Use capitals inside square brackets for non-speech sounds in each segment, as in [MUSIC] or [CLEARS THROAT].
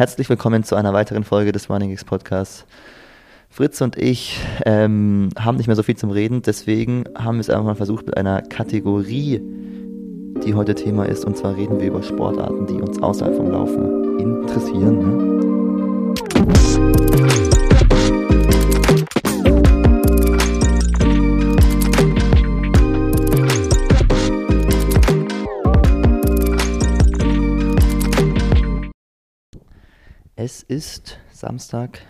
Herzlich willkommen zu einer weiteren Folge des Running X Podcasts. Fritz und ich ähm, haben nicht mehr so viel zum Reden, deswegen haben wir es einfach mal versucht mit einer Kategorie, die heute Thema ist. Und zwar reden wir über Sportarten, die uns außerhalb vom Laufen interessieren. Ne? Ist Samstag,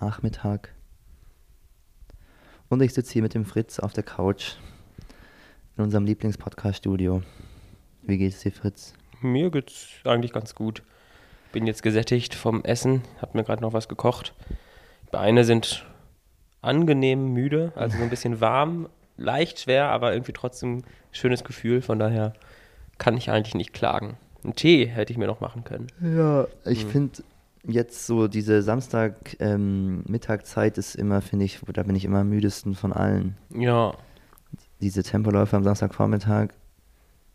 Nachmittag und ich sitze hier mit dem Fritz auf der Couch in unserem Lieblingspodcast-Studio. Wie geht es dir, Fritz? Mir geht's eigentlich ganz gut. Bin jetzt gesättigt vom Essen, hab mir gerade noch was gekocht. Beine sind angenehm müde, also so ein bisschen [LAUGHS] warm, leicht schwer, aber irgendwie trotzdem schönes Gefühl. Von daher kann ich eigentlich nicht klagen. Einen Tee hätte ich mir noch machen können. Ja, ich hm. finde jetzt so diese Samstag-Mittagzeit ähm, ist immer, finde ich, da bin ich immer am müdesten von allen. Ja. Diese Tempoläufe am Samstagvormittag,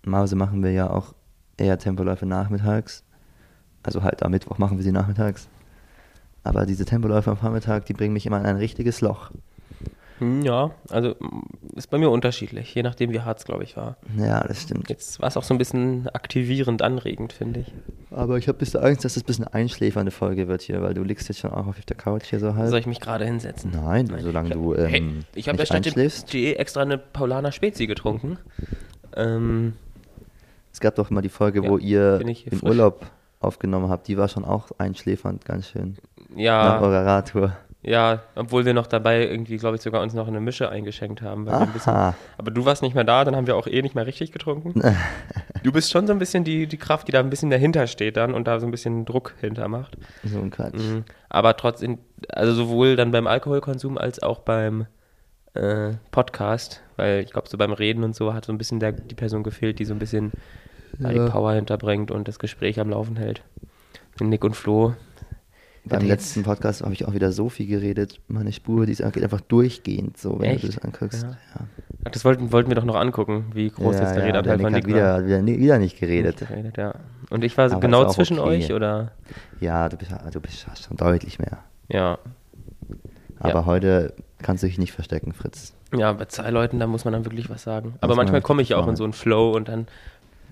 normalerweise machen wir ja auch eher Tempoläufe nachmittags. Also halt am Mittwoch machen wir sie nachmittags. Aber diese Tempoläufe am Vormittag, die bringen mich immer in ein richtiges Loch. Hm, ja, also ist bei mir unterschiedlich, je nachdem wie hart es, glaube ich, war. Ja, das stimmt. Jetzt war es auch so ein bisschen aktivierend, anregend, finde ich. Aber ich habe ein bisschen Angst, dass es ein bisschen einschläfernde Folge wird hier, weil du liegst jetzt schon auch auf der Couch hier so halb. Soll ich mich gerade hinsetzen? Nein, Nein. solange ich du ähm, hey, Ich habe ja statt extra eine Paulaner Spezi getrunken. Ähm, es gab doch mal die Folge, ja, wo ihr im frisch. Urlaub aufgenommen habt, die war schon auch einschläfernd, ganz schön. Ja. Nach eurer Radtour. Ja, obwohl wir noch dabei irgendwie, glaube ich, sogar uns noch eine Mische eingeschenkt haben. Bisschen, aber du warst nicht mehr da, dann haben wir auch eh nicht mehr richtig getrunken. [LAUGHS] du bist schon so ein bisschen die, die Kraft, die da ein bisschen dahinter steht dann und da so ein bisschen Druck hinter macht. So ein Quatsch. Mhm. Aber trotzdem, also sowohl dann beim Alkoholkonsum als auch beim äh, Podcast, weil ich glaube, so beim Reden und so hat so ein bisschen der, die Person gefehlt, die so ein bisschen ja. die Power hinterbringt und das Gespräch am Laufen hält. Nick und Flo, beim letzten Podcast habe ich auch wieder so viel geredet. Meine Spur, die ist einfach durchgehend so, wenn Echt? du das anguckst. Ja. Ja. Das wollten, wollten wir doch noch angucken, wie groß ja, jetzt der Redeanteil von Nick wieder, war. Wieder, wieder nicht geredet. Nicht geredet ja. Und ich war Aber genau zwischen okay. euch, oder? Ja, du bist, du bist schon deutlich mehr. Ja. Aber heute kannst du dich nicht verstecken, Fritz. Ja, bei zwei Leuten, da muss man dann wirklich was sagen. Aber manchmal komme ich ja auch in so einen Flow und dann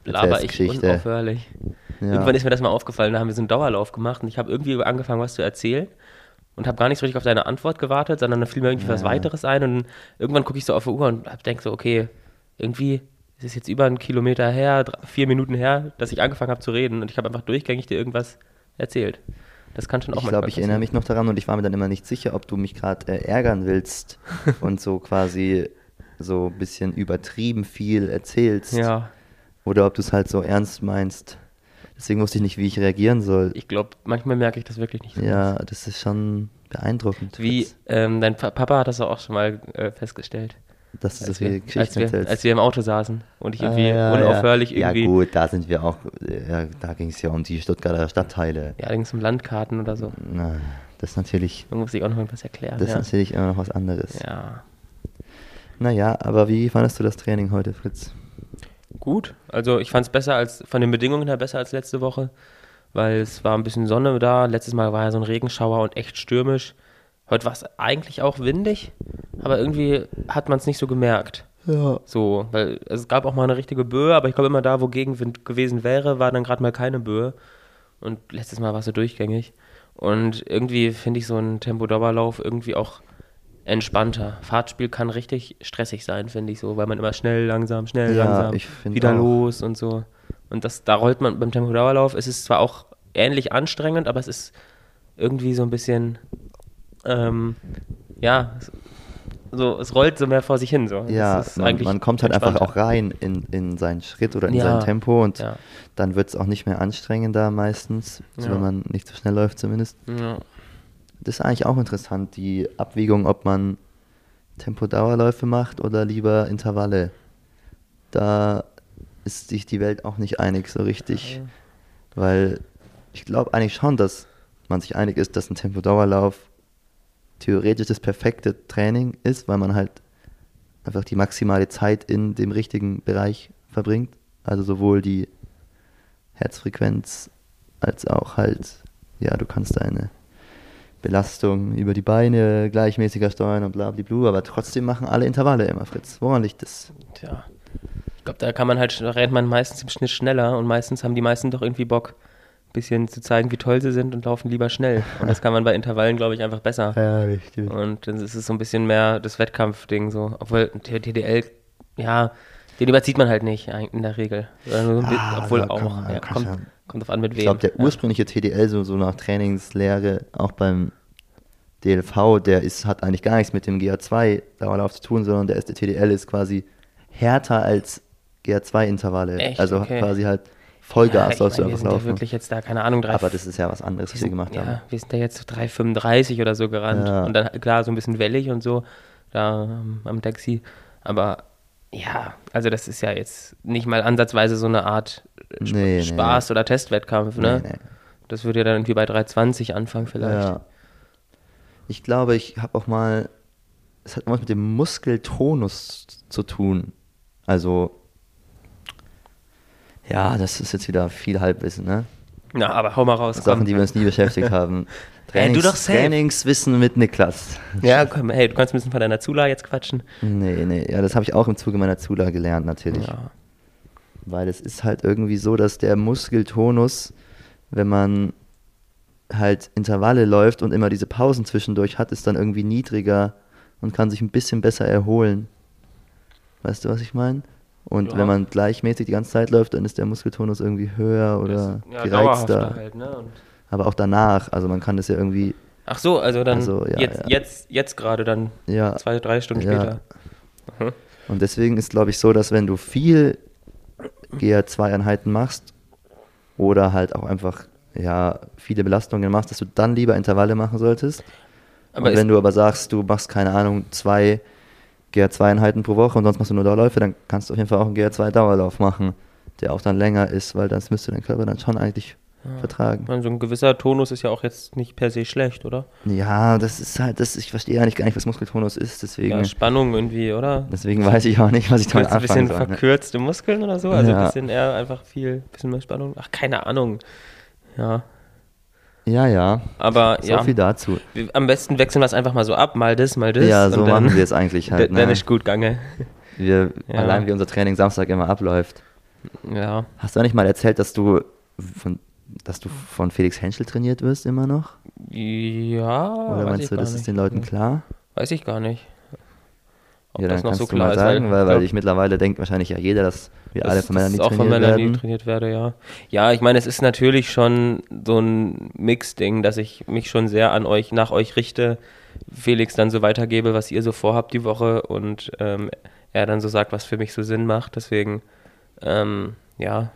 laber ich unaufhörlich. Ja. Irgendwann ist mir das mal aufgefallen, da haben wir so einen Dauerlauf gemacht und ich habe irgendwie angefangen, was zu erzählen und habe gar nicht so richtig auf deine Antwort gewartet, sondern dann fiel mir irgendwie ja. was weiteres ein und irgendwann gucke ich so auf die Uhr und denke so, okay, irgendwie ist es jetzt über einen Kilometer her, drei, vier Minuten her, dass ich angefangen habe zu reden und ich habe einfach durchgängig dir irgendwas erzählt. Das kann schon auch Ich glaube, ich erinnere mich noch daran und ich war mir dann immer nicht sicher, ob du mich gerade äh, ärgern willst [LAUGHS] und so quasi so ein bisschen übertrieben viel erzählst. Ja. Oder ob du es halt so ernst meinst. Deswegen wusste ich nicht, wie ich reagieren soll. Ich glaube, manchmal merke ich das wirklich nicht. So ja, das ist schon beeindruckend. Wie, ähm, dein Papa hat das auch schon mal äh, festgestellt. Dass du als so viele Geschichten als wir, als wir im Auto saßen und ich irgendwie ah, ja, unaufhörlich ja. irgendwie. Ja, gut, da sind wir auch, ja, da ging es ja um die Stuttgarter Stadtteile. Ja, da ging es um Landkarten oder so. Na, das ist natürlich. Man muss sich auch noch irgendwas erklären. Das ist natürlich immer noch was anderes. Ja. Naja, aber wie fandest du das Training heute, Fritz? Gut. Also ich fand es besser als, von den Bedingungen her besser als letzte Woche, weil es war ein bisschen Sonne da. Letztes Mal war ja so ein Regenschauer und echt stürmisch. Heute war es eigentlich auch windig, aber irgendwie hat man es nicht so gemerkt. Ja. So, weil es gab auch mal eine richtige Böe, aber ich glaube immer da, wo Gegenwind gewesen wäre, war dann gerade mal keine Böe. Und letztes Mal war es so durchgängig. Und irgendwie finde ich so einen Tempo-Dauerlauf irgendwie auch entspannter. Fahrtspiel kann richtig stressig sein, finde ich so, weil man immer schnell, langsam, schnell, ja, langsam, wieder auch. los und so. Und das, da rollt man beim Tempo-Dauerlauf. Es ist zwar auch ähnlich anstrengend, aber es ist irgendwie so ein bisschen, ähm, ja, so, es rollt so mehr vor sich hin. So. Ja, man, man, kommt halt einfach auch rein in, in seinen Schritt oder in ja, sein Tempo und ja. dann wird es auch nicht mehr anstrengender meistens, ja. wenn man nicht so schnell läuft zumindest. Ja das ist eigentlich auch interessant, die Abwägung, ob man Tempodauerläufe macht oder lieber Intervalle. Da ist sich die Welt auch nicht einig so richtig. Ja. Weil ich glaube eigentlich schon, dass man sich einig ist, dass ein Tempodauerlauf theoretisch das perfekte Training ist, weil man halt einfach die maximale Zeit in dem richtigen Bereich verbringt. Also sowohl die Herzfrequenz als auch halt ja, du kannst deine Belastung über die Beine gleichmäßiger steuern und bla bla bla, aber trotzdem machen alle Intervalle immer, Fritz. Woran liegt das? Tja. Ich glaube, da kann man halt, da rennt man meistens im Schnitt schneller und meistens haben die meisten doch irgendwie Bock, ein bisschen zu zeigen, wie toll sie sind und laufen lieber schnell. Und das kann man bei Intervallen, glaube ich, einfach besser. Ja, richtig. Und dann ist es so ein bisschen mehr das Wettkampfding so. Obwohl TDL, ja, den überzieht man halt nicht in der Regel. Oder nur so ein bisschen, Ah, obwohl auch. ja, kommt, kommt auf an, mit wem. Ich glaube, der ja. ursprüngliche TDL, so, so nach Trainingslehre, auch beim DLV, der ist, hat eigentlich gar nichts mit dem GA2-Dauerlauf zu tun, sondern der ist, der TDL ist quasi härter als GA2-Intervalle. Echt? Also Okay. quasi halt ja, Vollgas ich sollst du wir einfach ja laufen. wirklich jetzt da, keine Ahnung, drei, Aber das ist ja was anderes, was wir gemacht ja, haben. wir sind da jetzt so 3,35 oder so gerannt. Ja. Und dann klar, so ein bisschen wellig und so, da ähm, am Taxi. Aber ja, also das ist ja jetzt nicht mal ansatzweise so eine Art äh, Sp Nee, nee. Spaß oder Testwettkampf, ne? Nee, nee. Das würde ja dann irgendwie bei 3,20 anfangen vielleicht. Ja. Ich glaube, ich habe auch mal, es hat was mit dem Muskeltonus zu tun. Also, ja, das ist jetzt wieder viel Halbwissen, ne? Na, aber hau mal raus. Sachen, komm. die wir uns nie beschäftigt [LAUGHS] haben. Hey, du doch safe. Trainingswissen mit Niklas. Ja, komm, hey, du kannst ein bisschen von deiner Zula jetzt quatschen. Nee, nee, ja, das habe ich auch im Zuge meiner Zula gelernt, natürlich. Ja. Weil es ist halt irgendwie so, dass der Muskeltonus, wenn man halt Intervalle läuft und immer diese Pausen zwischendurch hat, ist dann irgendwie niedriger und kann sich ein bisschen besser erholen. Weißt du, was ich meine? Und Ja. wenn man gleichmäßig die ganze Zeit läuft, dann ist der Muskeltonus irgendwie höher oder Das- ja, gereizter. halt, ne? Aber auch danach, also man kann das ja irgendwie, Ach so, also dann Also, ja, jetzt, jetzt, jetzt gerade dann zwei, drei Stunden später. Mhm. Und deswegen ist, glaube ich, so, dass wenn du viel GR2-Einheiten machst oder halt auch einfach ja, viele Belastungen machst, dass du dann lieber Intervalle machen solltest. Aber und wenn du aber sagst, du machst, keine Ahnung, zwei GR2-Einheiten pro Woche und sonst machst du nur Dauerläufe, dann kannst du auf jeden Fall auch einen GR2-Dauerlauf machen, der auch dann länger ist, weil das müsste dein Körper dann schon eigentlich vertragen. man, so ein gewisser Tonus ist ja auch jetzt nicht per se schlecht, oder? Ja, das ist halt, das, ich verstehe eigentlich gar nicht, was Muskeltonus ist, deswegen, Ja, Spannung irgendwie, oder? deswegen weiß ich auch nicht, was ich damit Jetzt ein anfangen bisschen soll. Ne? verkürzte Muskeln oder so? Also Ja. ein bisschen eher einfach viel, bisschen mehr Spannung. Ach, keine Ahnung. Ja, Ja, ja, aber so ja. viel dazu. Am besten wechseln wir es einfach mal so ab, mal das, mal das. Ja, so dann, machen wir es eigentlich [LAUGHS] halt. Dann Ne? ist gut gange. Wir, Ja. Allein wie unser Training Samstag immer abläuft. Ja. Hast du nicht mal erzählt, dass du von, dass du von Felix Henschel trainiert wirst immer noch? Ja. Oder weiß meinst ich du, das nicht. ist den Leuten klar? Weiß ich gar nicht. Ob ja, dann das noch kannst so du klar mal ist. sagen, weil, weil glaub, ich mittlerweile denkt wahrscheinlich ja jeder, dass wir alle dass- von Melanie ich auch von trainiert Melanie werden. trainiert werde, ja. Ja, ich meine, es ist natürlich schon so ein Mix-Ding, dass ich mich schon sehr an euch, nach euch richte, Felix dann so weitergebe, was ihr so vorhabt die Woche und ähm, er dann so sagt, was für mich so Sinn macht. Deswegen, ähm, ja,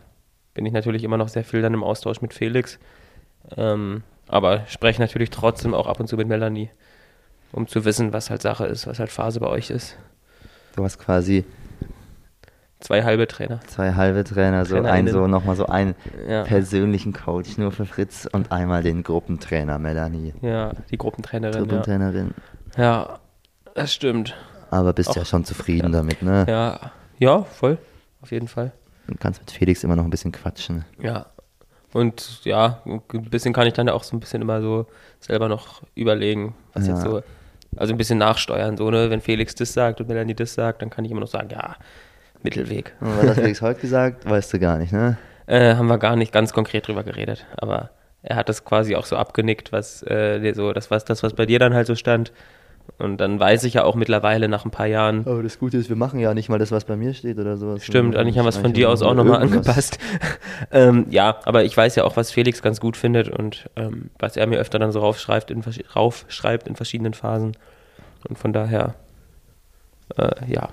bin ich natürlich immer noch sehr viel dann im Austausch mit Felix. Ähm, aber spreche natürlich trotzdem auch ab und zu mit Melanie, um zu wissen, was halt Sache ist, was halt Phase bei euch ist. Du hast quasi Zwei halbe Trainer. zwei halbe Trainer, so ein so nochmal so einen Ja. persönlichen Coach nur für Fritz und einmal den Gruppentrainer Melanie. Ja, die Gruppentrainerin. Ja. Gruppentrainerin. ja, das stimmt. Aber bist ja Auch- schon zufrieden damit, ne? Ja, ja, voll. Auf jeden Fall. Du kannst mit Felix immer noch ein bisschen quatschen. Ja. Und ja, ein bisschen kann ich dann auch so ein bisschen immer so selber noch überlegen, was Ja. jetzt so, also ein bisschen nachsteuern, so, ne? Wenn Felix das sagt und Melanie das sagt, dann kann ich immer noch sagen, ja, Mittelweg. Und was hat Felix heute gesagt? Weißt du gar nicht, ne? Äh, haben wir gar nicht ganz konkret drüber geredet, aber er hat das quasi auch so abgenickt, was äh, so, das was das, was bei dir dann halt so stand. Und dann weiß ich ja auch mittlerweile nach ein paar Jahren, Aber das Gute ist, wir machen ja nicht mal das, was bei mir steht oder sowas. Stimmt, eigentlich haben wir es von dir aus auch nochmal angepasst. [LAUGHS] ähm, ja, aber ich weiß ja auch, was Felix ganz gut findet und ähm, was er mir öfter dann so raufschreibt in, raufschreibt in verschiedenen Phasen. Und von daher, äh, ja,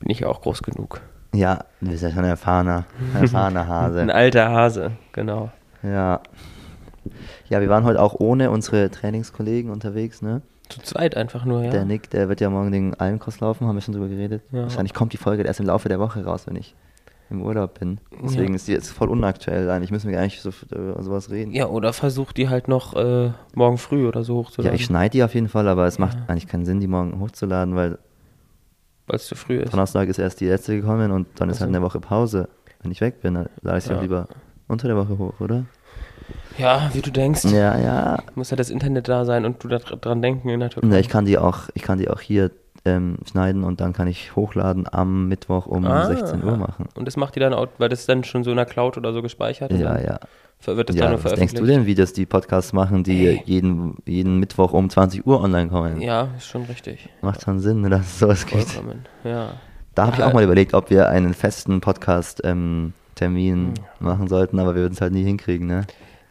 bin ich ja auch groß genug. Ja, du bist ja schon ein erfahrener, ein erfahrener [LAUGHS] Ein Hase. alter Hase, genau. Ja. Ja, wir waren heute auch ohne unsere Trainingskollegen unterwegs, ne? Zu zweit einfach nur, ja. Der Nick, der wird ja morgen den Almkreuz laufen, haben wir schon drüber geredet. Ja. Wahrscheinlich kommt die Folge erst im Laufe der Woche raus, wenn ich im Urlaub bin. Deswegen Ja. ist die jetzt voll unaktuell. Eigentlich müssen wir gar nicht so über sowas reden. Ja, oder versucht die halt noch äh, morgen früh oder so Ja, hochzuladen, ich schneide die auf jeden Fall, aber es macht Ja. eigentlich keinen Sinn, die morgen hochzuladen, weil weil es zu früh ist. Donnerstag ist erst die letzte gekommen und dann ist Ach halt eine Woche Pause. Wenn ich weg bin, dann lade ich sie Ja. auch lieber unter der Woche hoch, oder? Ja, wie du denkst. Ja, ja. Muss ja das Internet da sein und du da dr- dran denken in der Türkei. ja ich kann die auch, ich kann die auch hier ähm, schneiden und dann kann ich hochladen am Mittwoch um Ah. 16 Uhr machen. Und das macht die dann auch, weil das dann schon so in der Cloud oder so gespeichert und Ja, ja. wird das Ja, dann nur was denkst veröffentlicht. du denn, wie das die Podcasts machen, die jeden, jeden Mittwoch um 20 Uhr online kommen? Ja, ist schon richtig. Macht schon Sinn, ne, dass es sowas gibt. Vollkommen. Ja. Da habe ich auch mal überlegt, ob wir einen festen Podcast-Termin machen sollten, aber wir würden es halt nie hinkriegen, ne?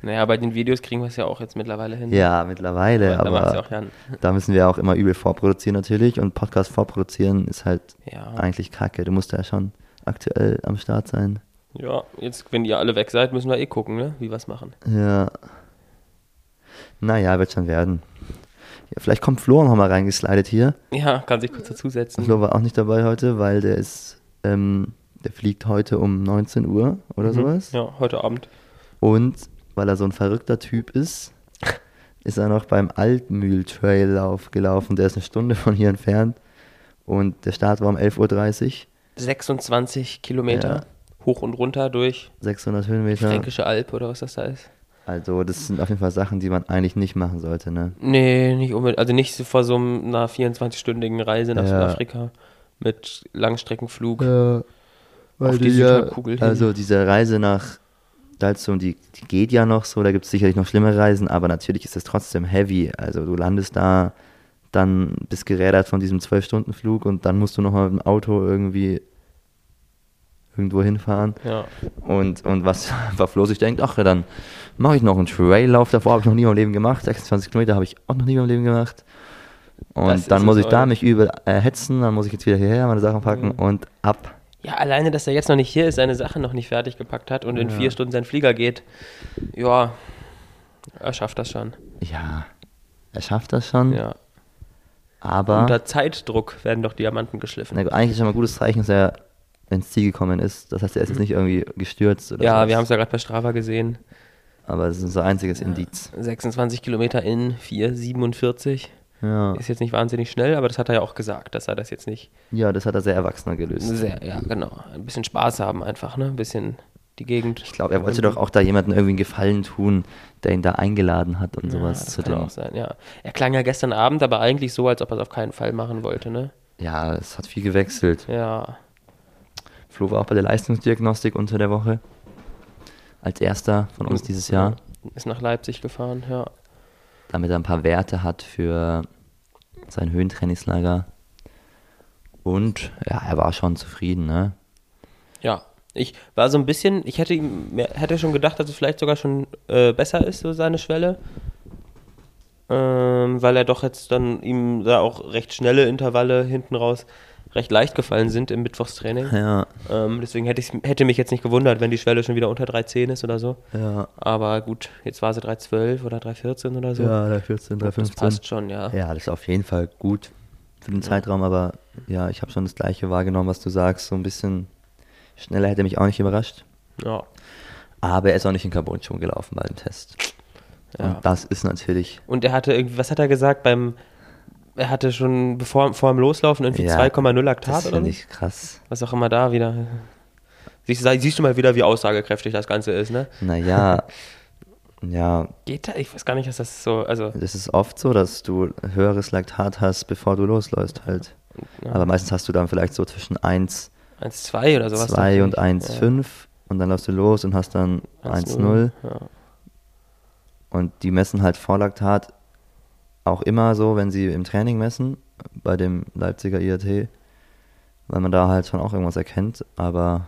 Naja, bei den Videos kriegen wir es ja auch jetzt mittlerweile hin. Ja, mittlerweile, da macht's aber ja da müssen wir auch immer übel vorproduzieren natürlich und Podcast vorproduzieren ist halt Ja. eigentlich kacke. Du musst ja schon aktuell am Start sein. ja, jetzt, wenn ihr alle weg seid, müssen wir eh gucken, ne? wie wir es machen. Ja. Naja, wird schon werden. Ja, vielleicht kommt Flo noch mal reingeslidet hier. Ja, kann sich kurz dazusetzen. Flo war auch nicht dabei heute, weil der ist, ähm, der fliegt heute um 19 Uhr oder sowas. Ja, heute Abend. Und weil er so ein verrückter Typ ist, ist er noch beim Altmühl-Trail-Lauf gelaufen. Der ist eine Stunde von hier entfernt. Und der Start war um 11.30 Uhr. 26 Kilometer Ja. hoch und runter durch 600 Höhenmeter. Fränkische Alb oder was das da ist. Also das sind auf jeden Fall Sachen, die man eigentlich nicht machen sollte, ne? Nee, nicht unbedingt. Also nicht vor so einer 24-stündigen Reise nach Ja. Südafrika mit Langstreckenflug. Ja, Auf die Südhalbkugel hin. Also diese Reise nach Dalsum, die, die geht ja noch so, da gibt es sicherlich noch schlimme Reisen, aber natürlich ist es trotzdem heavy. Also du landest da, dann bist gerädert von diesem 12-Stunden-Flug und dann musst du noch mal mit dem Auto irgendwie irgendwo hinfahren. Ja. Und, und was [LAUGHS] war Flo sich denkt, ach ja, dann mache ich noch einen Traillauf, davor habe ich noch nie meinem Leben gemacht, 26 Kilometer habe ich auch noch nie meinem Leben gemacht. Das Und ist dann muss ich da mich übel äh, hetzen, dann muss ich jetzt wieder hierher meine Sachen packen Mhm. und ab. Ja, alleine, dass er jetzt noch nicht hier ist, seine Sachen noch nicht fertig gepackt hat und in Ja. vier Stunden sein Flieger geht. Ja, er schafft das schon. Ja, er schafft das schon, Ja. aber Unter Zeitdruck werden doch Diamanten geschliffen. na eigentlich ist schon mal ein gutes Zeichen, dass er ins Ziel gekommen ist. Das heißt, er ist jetzt nicht irgendwie gestürzt oder. Ja, sowas. wir haben es ja gerade bei Strava gesehen. Aber es ist unser einziges Indiz. 26 Kilometer in 4,47. Ja. Ist jetzt nicht wahnsinnig schnell, aber das hat er ja auch gesagt, dass er das jetzt nicht ja, das hat er sehr erwachsener gelöst. sehr, ja, genau. Ein bisschen Spaß haben einfach, ne? Ein bisschen die Gegend. Ich glaube, er wollte doch auch da jemandem irgendwie einen Gefallen tun, der ihn da eingeladen hat und ja, sowas das zu kann dem. auch sein, ja. Er klang ja gestern Abend aber eigentlich so, als ob er es auf keinen Fall machen wollte, ne? Ja, es hat viel gewechselt. Ja. Flo war auch bei der Leistungsdiagnostik unter der Woche. Als erster von uns dieses Jahr. Ist nach Leipzig gefahren, ja. Damit er ein paar Werte hat für sein Höhentrainingslager. Und ja, er war schon zufrieden, ne? Ja. Ich war so ein bisschen, ich hätte hätte schon gedacht, dass es vielleicht sogar schon äh, besser ist, so seine Schwelle. Ähm, weil er doch jetzt dann ihm da auch recht schnelle Intervalle hinten raus recht leicht gefallen sind im Mittwochstraining. Ja, Ähm, deswegen hätte, ich, hätte mich jetzt nicht gewundert, wenn die Schwelle schon wieder unter 3,10 ist oder so. ja. Aber gut, jetzt war sie 3,12 oder 3,14 oder so. Ja, der 14, der das 15. passt schon, ja. Ja, das ist auf jeden Fall gut für den Zeitraum, aber ja, ich habe schon das gleiche wahrgenommen, was du sagst. So ein bisschen schneller hätte mich auch nicht überrascht. Ja. Aber er ist auch nicht in Carbon schon gelaufen bei dem Test. Ja. Und das ist natürlich. Und er hatte irgendwie, was hat er gesagt beim, er hatte schon bevor, vor dem Loslaufen irgendwie Ja, 2,0 Laktat Das oder finde ich krass. was auch immer da wieder. Siehst, du- siehst du mal wieder, wie aussagekräftig das Ganze ist, ne? Naja, [LAUGHS] ja, Geht da? Ich weiß gar nicht, dass das so, also, das ist oft so, dass du höheres Laktat hast, bevor du losläufst halt. ja, Aber meistens hast du dann vielleicht so zwischen 1, 1,2 oder sowas. 2 und dann 1,5 und dann läufst du los und hast dann Ja. 1,0. Ja. Und die messen halt Vorlaktat auch immer so, wenn sie im Training messen, bei dem Leipziger IAT, weil man da halt schon auch irgendwas erkennt, aber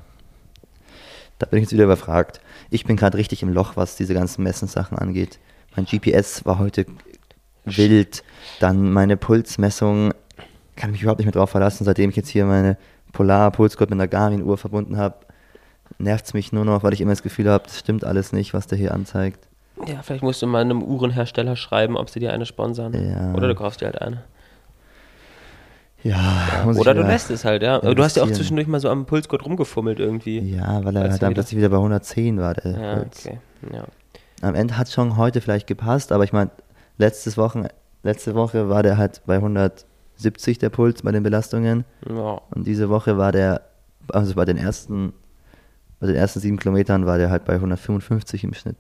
da bin ich jetzt wieder überfragt. Ich bin gerade richtig im Loch, was diese ganzen Messensachen angeht. Mein GPS war heute wild, dann meine Pulsmessung, kann mich überhaupt nicht mehr drauf verlassen, seitdem ich jetzt hier meine Polar-Pulsgurt mit einer Garmin-Uhr verbunden habe, nervt es mich nur noch, weil ich immer das Gefühl habe, stimmt alles nicht, was der hier anzeigt. Ja, vielleicht musst du mal einem Uhrenhersteller schreiben, ob sie dir eine sponsern. Ja. Oder du kaufst dir halt eine. Ja, ich Oder du lässt es halt, ja. Aber du hast ja auch investieren. zwischendurch mal so am Pulsgurt rumgefummelt irgendwie. Ja, weil er dann wieder- plötzlich wieder bei 110 war, der Ja, Puls. okay. Ja. Am Ende hat schon heute vielleicht gepasst, aber ich meine, letztes Wochen, letzte Woche war der halt bei 170 der Puls bei den Belastungen ja. und diese Woche war der, also bei den ersten, bei den ersten sieben Kilometern war der halt bei 155 im Schnitt.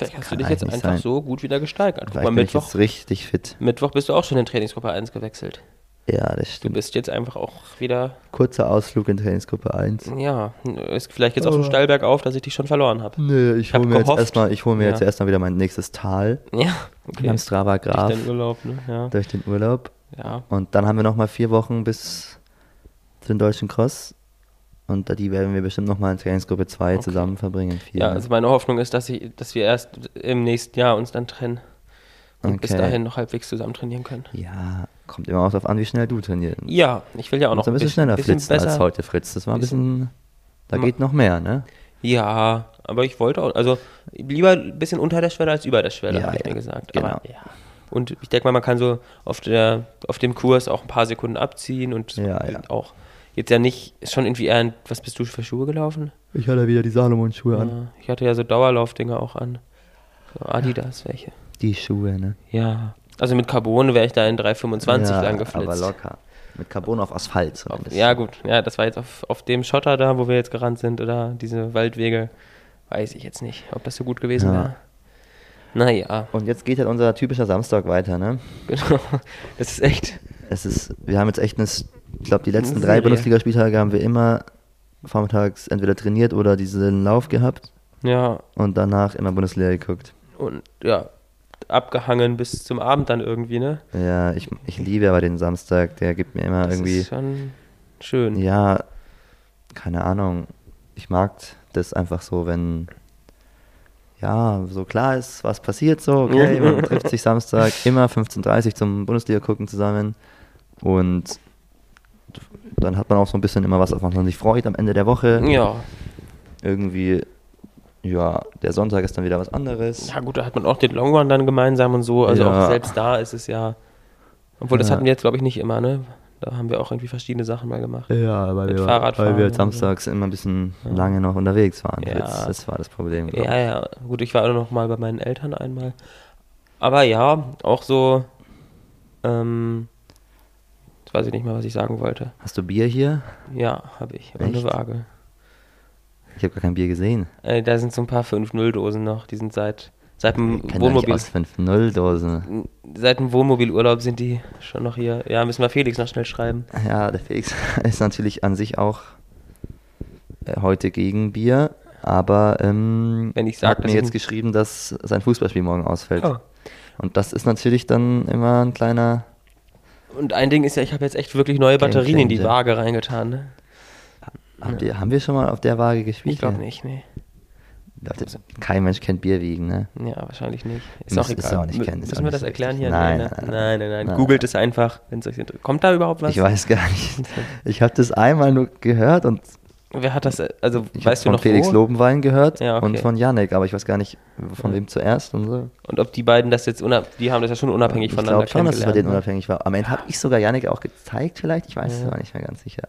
Vielleicht hast du dich jetzt einfach sein. so gut wieder gesteigert. Guck Vielleicht mal, Mittwoch, jetzt richtig fit. Mittwoch bist du auch schon in Trainingsgruppe 1 gewechselt. Ja, das Du stimmt. bist jetzt einfach auch wieder, Kurzer Ausflug in Trainingsgruppe 1. ja, ist vielleicht jetzt auch so steil bergauf, dass ich dich schon verloren habe. Nee, ich hole mir, jetzt erstmal- ich hol mir jetzt Ja. erstmal wieder mein nächstes Tal Ja, okay. am Strava Durch Graph deinen Urlaub, ne? Ja. durch den Urlaub. ja. Und dann haben wir nochmal vier Wochen bis den deutschen Cross. Und da- die werden wir bestimmt nochmal in Trainingsgruppe 2 Okay. zusammen verbringen. Vier. Ja, also meine Hoffnung ist, dass, ich, dass wir erst im nächsten Jahr uns dann trennen und bis Okay. dahin noch halbwegs zusammen trainieren können. ja, kommt immer auch darauf an, wie schnell du trainierst. Ja, ich will ja auch noch ein bisschen, schneller bisschen flitzen als besser. heute, Fritz. Das war ein Bisschen- bisschen. Da geht noch mehr, ne? Ja, aber ich wollte auch, also lieber ein bisschen unter der Schwelle als über der Schwelle, Ja, habe ich ja, mir gesagt. genau. Aber, ja. Und ich denke mal, man kann so auf, der, auf dem Kurs auch ein paar Sekunden abziehen und Ja, ja. auch jetzt ja nicht, ist schon irgendwie eher, ein, was bist du für Schuhe gelaufen? Ich hatte wieder die Salomon-Schuhe an. Ja, ich hatte ja so Dauerlaufdinger auch an. So Adidas welche. Die Schuhe, ne? Ja. Also mit Carbon wäre ich da in 325 ja, lang geflitzt. Aber locker. Mit Carbon auf Asphalt zumindest. Ja, gut. Ja, das war jetzt auf, auf dem Schotter da, wo wir jetzt gerannt sind, oder diese Waldwege. Weiß ich jetzt nicht, ob das so gut gewesen Ja. wäre. Naja, Und jetzt geht halt unser typischer Samstag weiter, ne? genau. Das ist echt. Es ist, wir haben jetzt echt eine, ich glaube, die letzten drei. Bundesligaspieltage haben wir immer vormittags entweder trainiert oder diesen Lauf gehabt Ja, und danach immer Bundesliga geguckt. und ja, abgehangen bis zum Abend dann irgendwie, ne? Ja, ich, ich liebe aber den Samstag, der gibt mir immer Das irgendwie, ist schon schön. ja, keine Ahnung, ich mag das einfach so, wenn, ja, so klar ist, was passiert so, okay, man trifft sich Samstag immer 15.30 Uhr zum Bundesliga gucken zusammen und dann hat man auch so ein bisschen immer was, auf was man sich freut am Ende der Woche. Ja. irgendwie, ja, der Sonntag ist dann wieder was anderes. Ja, gut, da hat man auch den Long Run dann gemeinsam und so. Also Ja. auch selbst da ist es ja. Obwohl, das Ja. hatten wir jetzt, glaube ich, nicht immer, ne? Da haben wir auch irgendwie verschiedene Sachen mal gemacht. Ja, weil Mit wir, Fahrradfahren weil wir und so. samstags immer ein bisschen Ja. lange noch unterwegs waren. Ja. Das, das war das Problem. Ja, ja. Gut, ich war auch noch mal bei meinen Eltern einmal. Aber ja, auch so. Ähm, jetzt weiß ich nicht mehr, was ich sagen wollte. Hast du Bier hier? Ja, habe ich. Und eine? Waage. Ich habe gar kein Bier gesehen. Äh, da sind so ein paar 5-0-Dosen noch. Die sind seit, seit dem Wohnmobil. aus 5-0-Dosen. Seit dem Wohnmobilurlaub sind die schon noch hier. Ja, müssen wir Felix noch schnell schreiben. Ja, der Felix [LAUGHS] ist natürlich an sich auch äh, heute gegen Bier, aber ähm, Wenn ich sag, hat mir jetzt geschrieben, dass sein Fußballspiel morgen ausfällt. Oh. Und das ist natürlich dann immer ein kleiner. Und ein Ding ist ja, ich habe jetzt echt wirklich neue Batterien in die. Waage reingetan. Ne? Habt ihr, haben wir schon mal auf der Waage gespielt? Ich glaube nicht, nee. Leute, kein Mensch kennt Bier wiegen, ne? Ja, wahrscheinlich nicht. Ist Muss- auch ist egal. auch nicht kennen, ist Müssen wir nicht das erklären wichtig. hier? Nein, nein, ne? nein, nein, nein, nein. nein. Googelt es einfach, wenn es euch interessiert. Kommt da überhaupt was? Ich weiß gar nicht. Ich habe das einmal nur gehört und Wer hat das, äh, also ich weißt du von noch Felix wo? Lobenwein gehört Ja, okay. und von Janek, aber ich weiß gar nicht, von wem zuerst und so. Und ob die beiden das jetzt, die haben das ja schon unabhängig ich voneinander glaube schon, dass es bei denen ne? unabhängig war. Am Ende habe ich sogar Janek auch gezeigt vielleicht, ich weiß es Ja. aber nicht mehr ganz sicher.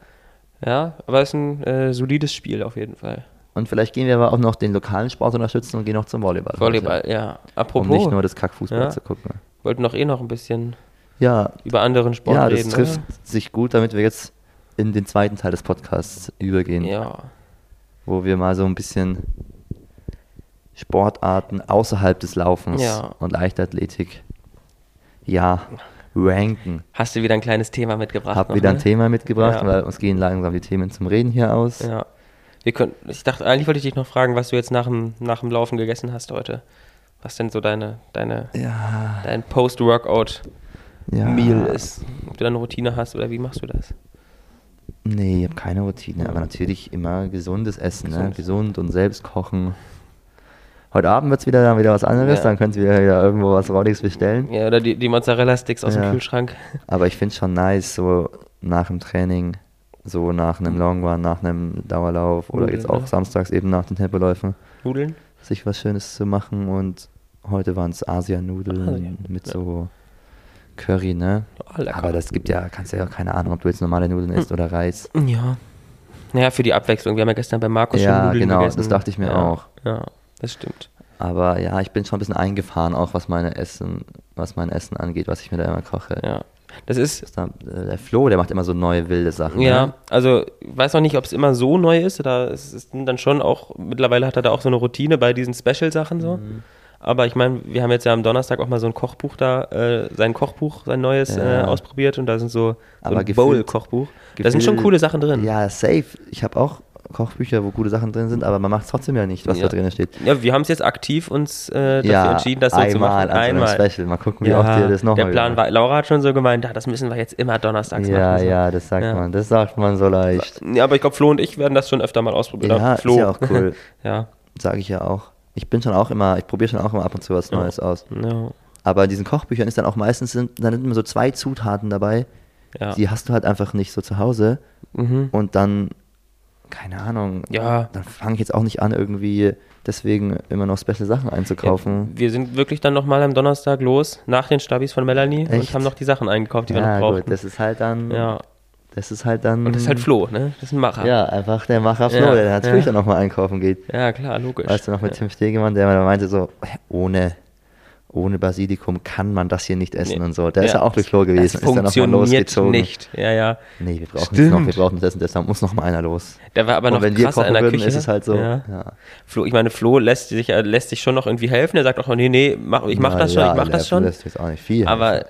Ja, aber es ist ein äh, solides Spiel auf jeden Fall. Und vielleicht gehen wir aber auch noch den lokalen Sport unterstützen und gehen noch zum Volleyball. Volleyball, ja. Um Apropos, nicht nur das Kackfußball Ja. zu gucken. wollten doch eh noch ein bisschen Ja, über anderen Sport ja das reden, trifft sich gut, damit wir jetzt in den zweiten Teil des Podcasts übergehen. oder? Ja. wo wir mal so ein bisschen Sportarten außerhalb des Laufens Ja. und Leichtathletik, ja, ranken. Hast du wieder ein kleines Thema mitgebracht? Hab noch, wieder ein ne? Thema mitgebracht, Ja. weil uns gehen langsam die Themen zum Reden hier aus. Ja. Wir können, ich dachte, eigentlich wollte ich dich noch fragen, was du jetzt nach dem, nach dem Laufen gegessen hast heute. Was denn so deine, deine, Ja, dein Post-Workout-Meal ja. ist. Ob du da eine Routine hast oder wie machst du das? Nee, ich habe keine Routine, aber natürlich immer gesundes Essen, ne? Gesund. gesund und selbst kochen. Heute Abend wird es wieder, dann wieder was anderes, Ja. dann könnt ihr wieder irgendwo was Räudiges bestellen. Ja, oder die, die Mozzarella-Sticks aus Ja. dem Kühlschrank. Aber ich finde schon nice, so nach dem Training, so nach einem Long Run, nach einem Dauerlauf oder Nudeln, jetzt auch ne? samstags eben nach den Tempoläufen, Nudeln? sich was Schönes zu machen. Und heute waren es Asianudeln Asien, mit ja. so Curry, ne? Oh. Aber das gibt ja, kannst ja auch keine Ahnung, ob du jetzt normale Nudeln isst oder Reis. Ja. Naja, für die Abwechslung. Wir haben ja gestern bei Markus Ja, schon Nudeln genau, gegessen. das dachte ich mir ja, auch. Ja, das stimmt. Aber ja, ich bin schon ein bisschen eingefahren, auch was meine Essen, was mein Essen angeht, was ich mir da immer koche. Ja. Das ist, Das da, äh, der Flo, der macht immer so neue wilde Sachen. ja, Ne? also ich weiß auch nicht, ob es immer so neu ist. Oder es ist dann schon auch, mittlerweile hat er da auch so eine Routine bei diesen Special-Sachen so. Mhm. Aber ich meine, wir haben jetzt ja am Donnerstag auch mal so ein Kochbuch da, äh, sein Kochbuch, sein neues Ja. äh, ausprobiert und da sind so, so ein Bowl-Kochbuch. Da sind schon coole Sachen drin. Ja, safe. Ich habe auch Kochbücher, wo gute Sachen drin sind, aber man macht trotzdem ja nicht, was Ja. da drin steht. Ja, wir haben es jetzt aktiv uns äh, dafür ja, entschieden, das so zu machen. einmal, also ein Special. Mal gucken, wie Ja, oft ihr das nochmal der Plan war, Laura hat schon so gemeint, ja, das müssen wir jetzt immer donnerstags Ja, machen. so. ja, das sagt Ja. man. Das sagt man so leicht. Ja, aber ich glaube, Flo und ich werden das schon öfter mal ausprobieren. Ja, Flo. ist ja auch cool. [LAUGHS] ja. Sage ich ja auch. Ich bin schon auch immer, ich probiere schon auch immer ab und zu was Neues aus. Ja. Aber in diesen Kochbüchern ist dann auch meistens, sind, dann sind immer so zwei Zutaten dabei, Ja. die hast du halt einfach nicht so zu Hause. Mhm. Und dann, keine Ahnung, Ja. dann fange ich jetzt auch nicht an, irgendwie deswegen immer noch special Sachen einzukaufen. Wir sind wirklich dann nochmal am Donnerstag los, nach den Stabis von Melanie und Echt? haben noch die Sachen eingekauft, die wir Ja, noch gut, brauchten. das ist halt dann, ja. das ist halt dann, Und das ist halt Flo, ne? Das ist ein Macher. ja, einfach der Macher Flo, Ja, der natürlich ja. dann nochmal einkaufen geht. Ja, klar, logisch. Weißt du noch mit Tim Stegemann, der meinte so, ohne, ohne Basilikum kann man das hier nicht essen Nee. und so. Der ist Ja, ja auch durch Klo gewesen, Das ist funktioniert losgezogen. nicht. Ja, ja. Nee, wir brauchen es noch, wir brauchen das das, da muss noch mal einer los. Der war aber und noch wenn wir kochen in der würden, Küche. ist es halt so. Ja. Ja. Flo, ich meine, Flo lässt sich, äh, lässt sich schon noch irgendwie helfen. Er sagt auch, nee, nee, mach, ich mach Na das schon, ich mach das schon. lässt jetzt auch nicht viel. Aber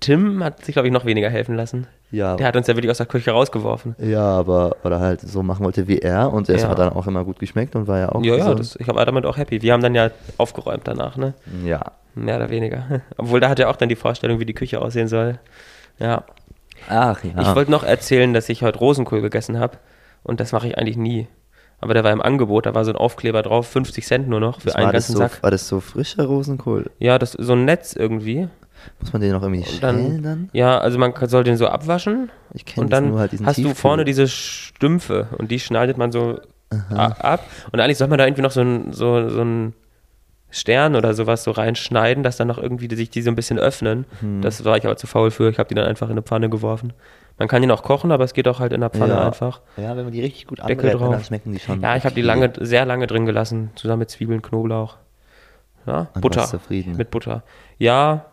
Tim hat sich, glaube ich, noch weniger helfen lassen. Ja. Der hat uns ja wirklich aus der Küche rausgeworfen. ja, aber, oder halt so machen wollte wie er und es Ja. hat dann auch immer gut geschmeckt und war ja auch Ja, ja, das, ich war damit auch happy. Wir haben dann ja aufgeräumt danach, ne? ja. Mehr oder weniger. [LAUGHS] Obwohl, da hat er auch dann die Vorstellung, wie die Küche aussehen soll. Ja. Ach ja. Ich wollte noch erzählen, dass ich heute Rosenkohl gegessen habe. Und das mache ich eigentlich nie. Aber der war im Angebot, da war so ein Aufkleber drauf, 50 Cent nur noch für Das einen ganzen so, Sack. war das so frischer Rosenkohl? Ja, das so ein Netz irgendwie. Muss man den noch irgendwie Und dann, dann? Ja, also man soll den so abwaschen. Ich kenn Und dann nur halt diesen hast du Tiefkühl. vorne diese Stümpfe und die schneidet man so ab. Und eigentlich soll man da irgendwie noch so ein, so, so ein Stern oder sowas so reinschneiden, dass dann noch irgendwie sich die so ein bisschen öffnen. Hm. Das war ich aber zu faul für. Ich habe die dann einfach in eine Pfanne geworfen. Man kann die noch kochen, aber es geht auch halt in der Pfanne ja. einfach. Ja, wenn man die richtig gut Deckel anbrät, dann drauf. schmecken die schon. Ja, ich habe die lange, sehr lange drin gelassen, zusammen mit Zwiebeln, Knoblauch. Ja, Butter. Mit Butter. Ja,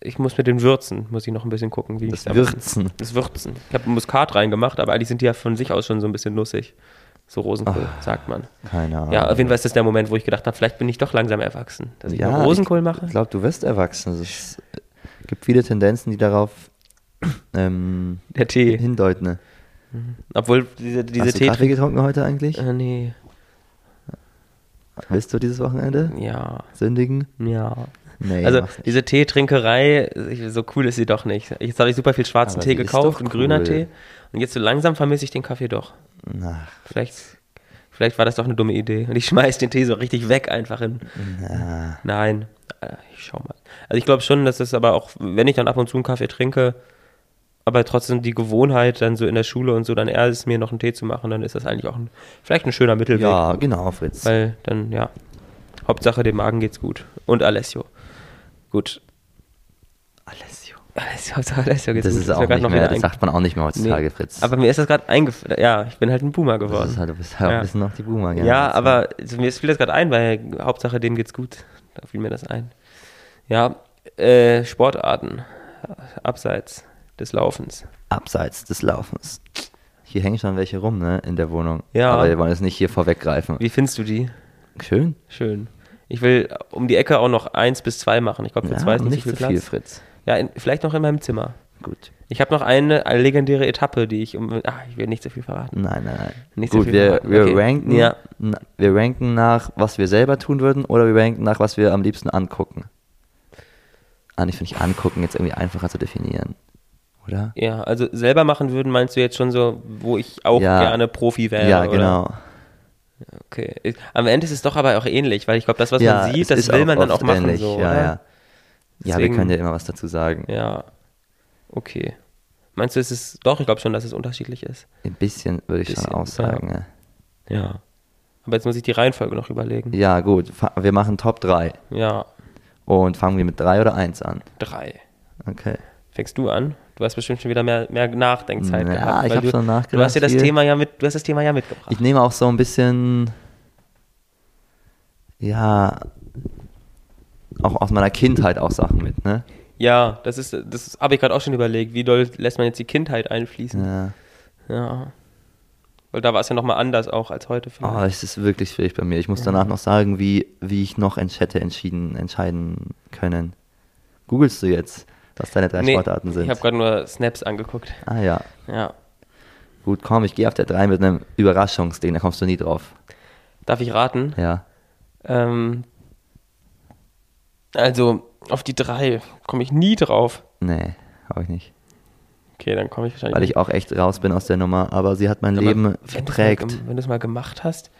ich muss mit den Würzen, muss ich noch ein bisschen gucken, wie Das Würzen. Das Würzen. Ich habe Muskat reingemacht, aber eigentlich sind die ja von sich aus schon so ein bisschen nussig. So Rosenkohl, sagt man. Keine Ahnung. Ja, auf jeden Fall ist das der Moment, wo ich gedacht habe, vielleicht bin ich doch langsam erwachsen. Dass ich Ja, noch Rosenkohl mache. Ich glaube, du wirst erwachsen. Es ist- gibt viele Tendenzen, die darauf [CLEARS THROAT] ähm, Der Tee. hindeuten. Ne? Obwohl diese, diese Hast du Tee. Kaffee getrunken heute eigentlich? Äh, nee. Willst du dieses Wochenende Ja. sündigen? Ja. Nee, also diese Teetrinkerei, so cool ist sie doch nicht. Jetzt habe ich super viel schwarzen Aber Tee gekauft und grüner cool. Tee. Und jetzt so langsam vermisse ich den Kaffee doch. Na, Vielleicht, vielleicht war das doch eine dumme Idee. Und ich schmeiß den Tee so richtig weg einfach in. na. Nein, Äh, ich schau mal. Also ich glaube schon, dass es aber auch, wenn ich dann ab und zu einen Kaffee trinke, aber trotzdem die Gewohnheit dann so in der Schule und so, dann eher ist mir noch einen Tee zu machen, dann ist das eigentlich auch ein, vielleicht ein schöner Mittelweg. Ja, genau, Fritz. Weil dann, ja, Hauptsache dem Magen geht's gut. Und Alessio. Gut. Alessio. Alessio, [LAUGHS] Alessio geht's Das gut. ist auch nicht noch mehr, das sagt man auch nicht mehr heutzutage, Nee. Fritz. Aber mir ist das gerade eingefallen. Ja, ich bin halt ein Boomer das geworden. ist halt, du bist halt Ja. ein bisschen noch die Boomer. Ja, aber also mir fiel das gerade ein, weil Hauptsache denen geht's gut. Da fiel mir das ein. Ja, äh, Sportarten. Abseits des Laufens. Abseits des Laufens. Hier hängen schon welche rum, ne, in der Wohnung. Ja. Aber wir wollen es nicht hier vorweggreifen. Wie findest du die? Schön. Schön. Ich will um die Ecke auch noch eins bis zwei machen. Ich glaube, für zwei ist nicht, nicht so viel zu viel, Platz. Fritz. Ja, in, vielleicht noch in meinem Zimmer. Gut. Ich habe noch eine, eine legendäre Etappe, die ich um. Ah, ich will nicht so viel verraten. Nein, nein, nein. Nicht so Gut, viel wir, verraten. wir, Okay. ranken, Ja. na, wir ranken nach, was wir selber tun würden, oder wir ranken nach, was wir am liebsten angucken. Ah, ich finde ich angucken jetzt irgendwie einfacher zu definieren. Oder? Ja, also selber machen würden, meinst du jetzt schon so, wo ich auch Ja. gerne Profi wäre? ja, oder? Okay. Am Ende ist es doch aber auch ähnlich, weil ich glaube, das, was ja, man sieht, es das will man dann auch machen. ähnlich, So, ja, ja. Ja, wir können ja immer was dazu sagen. Ja. Okay. Meinst du, es ist doch? Ich glaube schon, dass es unterschiedlich ist. Ein bisschen würde ich schon Bisschen, auch sagen. ne? Ja. Aber jetzt muss ich die Reihenfolge noch überlegen. Ja, gut. Wir machen Top 3. Ja. Und fangen wir mit 3 oder 1 an? Drei. Okay. Fängst du an? Du hast bestimmt schon wieder mehr, mehr Nachdenkzeit Ja, gehabt. ich hab du, schon Du nachgedacht hast ja das viel. Thema ja mit, du hast das Thema ja mitgebracht. Ich nehme auch so ein bisschen, ja, auch aus meiner Kindheit auch Sachen mit, ne? ja, das ist, das habe ich gerade auch schon überlegt. Wie doll lässt man jetzt die Kindheit einfließen? Ja. Ja. Weil da war es ja nochmal anders auch als heute. Oh, es ist wirklich schwierig bei mir. Ich muss danach noch sagen, wie, wie ich noch hätte entschieden, entscheiden können. Googlest du jetzt, was deine drei Sportarten sind? Ich habe gerade nur Snaps angeguckt. ah ja. Ja. Gut, komm, ich gehe auf der 3 mit einem Überraschungsding, da kommst du nie drauf. Darf ich raten? Ja. Ähm, also, auf die drei komme ich nie drauf. Nee, habe ich nicht. Okay, dann komme ich wahrscheinlich Weil ich auch echt raus bin aus der Nummer, aber sie hat mein Aber Leben wenn geprägt. Mal, wenn du es mal gemacht hast,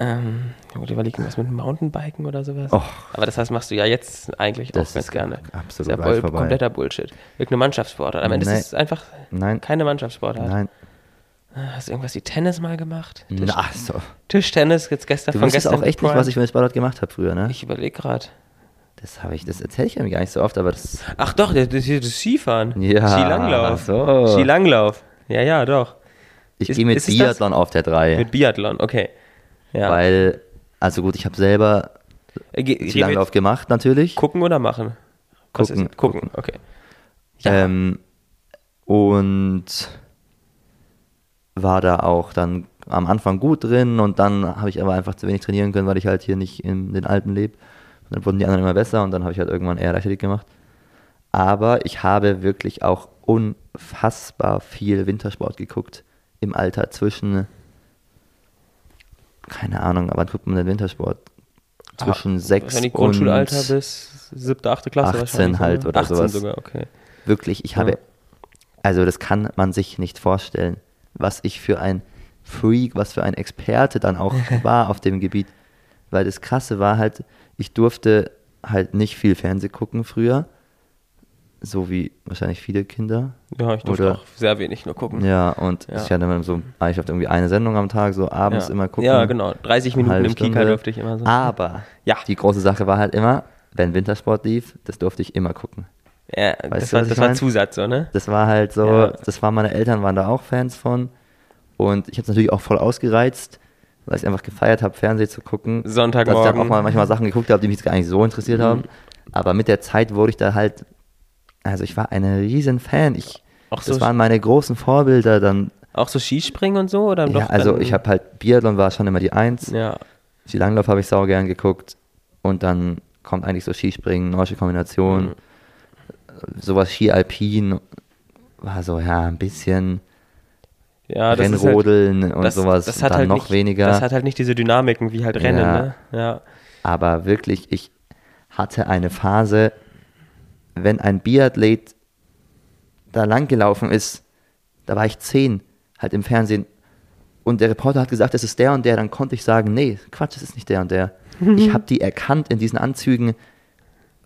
ähm, ich wollte überlegen, was mit Mountainbiken oder sowas. Och. Aber das heißt, machst du ja jetzt eigentlich Das auch ganz gerne. absolut ist ja voll, vorbei. kompletter Bullshit. Irgendeine Mannschaftssportart. Am Ende Nee. ist es einfach Nein, keine Mannschaftssportart. nein. Hast du irgendwas wie Tennis mal gemacht? Tisch, Na, so. Tischtennis, jetzt gestern Du von gestern. auch echt nicht, was ich für eine Sportart gemacht habe früher, ne? Ich überlege gerade. Das habe ich, das erzähle ich irgendwie gar nicht so oft, aber das. Ach doch, das, das, das Skifahren. Ja, Skilanglauf. so. Skilanglauf. Ja, ja, doch. Ich gehe mit das? Biathlon auf der 3. Mit Biathlon, okay. Ja. Weil, also gut, ich habe selber Äh, ge- Skilanglauf gemacht, natürlich. Gucken oder machen? Gucken, Ist, gucken, okay. Ja. Ähm, und war da auch dann am Anfang gut drin und dann habe ich aber einfach zu wenig trainieren können, weil ich halt hier nicht in den Alpen lebe. Und dann wurden die anderen immer besser und dann habe ich halt irgendwann eher Leichtathletik gemacht. Aber ich habe wirklich auch unfassbar viel Wintersport geguckt im Alter zwischen, keine Ahnung, aber guckt man den Wintersport? Zwischen Ah, sechs wahrscheinlich und Grundschulalter bis siebte, achte Klasse 18 wahrscheinlich. halt sogar. oder 18 sowas. sogar, okay. Wirklich, ich habe, Ja. also das kann man sich nicht vorstellen, was ich für ein Freak, was für ein Experte dann auch [LAUGHS] war auf dem Gebiet. Weil das Krasse war halt, ich durfte halt nicht viel Fernseh gucken früher, so wie wahrscheinlich viele Kinder. Ja, ich durfte Oder- auch sehr wenig nur gucken. Ja, und Ja. ich hatte immer so, ich hatte irgendwie eine Sendung am Tag, so abends ja. immer gucken. Ja, genau. 30 eine Minuten im Kika durfte ich immer so. Aber [LAUGHS] Ja. die große Sache war halt immer, wenn Wintersport lief, das durfte ich immer gucken. ja, Weißt das du, war, das war? Zusatz, so, ne? Das war halt so, Ja. das war meine Eltern waren da auch Fans von und ich habe es natürlich auch voll ausgereizt, weil ich einfach gefeiert habe, Fernsehen zu gucken. Dass ich dann Sonntagmorgen. auch mal manchmal Sachen geguckt habe, die mich gar nicht so interessiert Mhm. haben. Aber mit der Zeit wurde ich da halt, also ich war ein riesen Fan. Ich, Auch das so- waren meine großen Vorbilder dann. Auch so Skispringen und so? Oder Ja, also ich habe halt, Biathlon war schon immer die Eins. Ja, Die Langlauf habe ich sau gern geguckt. Und dann kommt eigentlich so Skispringen, Neusche Kombination. Mhm. Sowas Ski Alpin war so, ja, ein bisschen ja das halt, Rennrodeln und das, sowas. das hat dann halt noch nicht, weniger. Das hat halt nicht diese Dynamiken wie halt Rennen, Ja. ne? Ja. Aber wirklich, ich hatte eine Phase, wenn ein Biathlet da lang gelaufen ist, da war ich zehn, halt im Fernsehen, und der Reporter hat gesagt, es ist der und der, dann konnte ich sagen, nee, Quatsch, es ist nicht der und der. [LAUGHS] ich habe die erkannt in diesen Anzügen,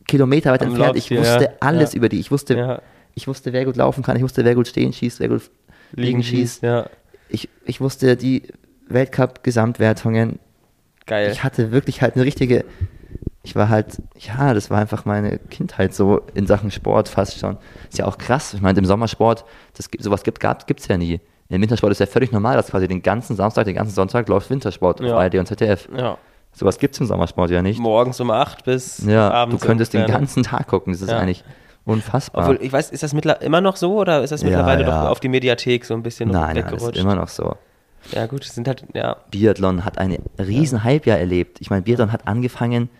Kilometer weit Am entfernt. Ich Laufstil, wusste ja. alles Ja. über die. Ich wusste, Ja. ich wusste, wer gut laufen kann. Ich wusste, wer gut stehen schießt, wer gut liegen schießt. ja. Ich, ich wusste die Weltcup-Gesamtwertungen. Geil. Ich hatte wirklich halt eine richtige. Ich war halt, ja, das war einfach meine Kindheit so in Sachen Sport fast schon. Ist ja auch krass. Ich meine, im Sommersport, das, gibt- sowas gibt es ja nie. Im Wintersport ist ja völlig normal, dass quasi den ganzen Samstag, den ganzen Sonntag läuft Wintersport Ja. auf ARD und ZDF. ja. Sowas gibt es im Sommersport ja nicht. Morgens um 8 bis Ja, abends. du könntest den ganzen Tag gucken. Das ist Ja. eigentlich unfassbar. Obwohl, ich weiß, ist das immer noch so oder ist das Ja, mittlerweile ja. doch auf die Mediathek so ein bisschen nein, nein, das weggerutscht? ist immer noch so. ja, gut, sind halt, ja. Biathlon hat einen riesen Hype ja erlebt. Ich meine, Biathlon hat angefangen,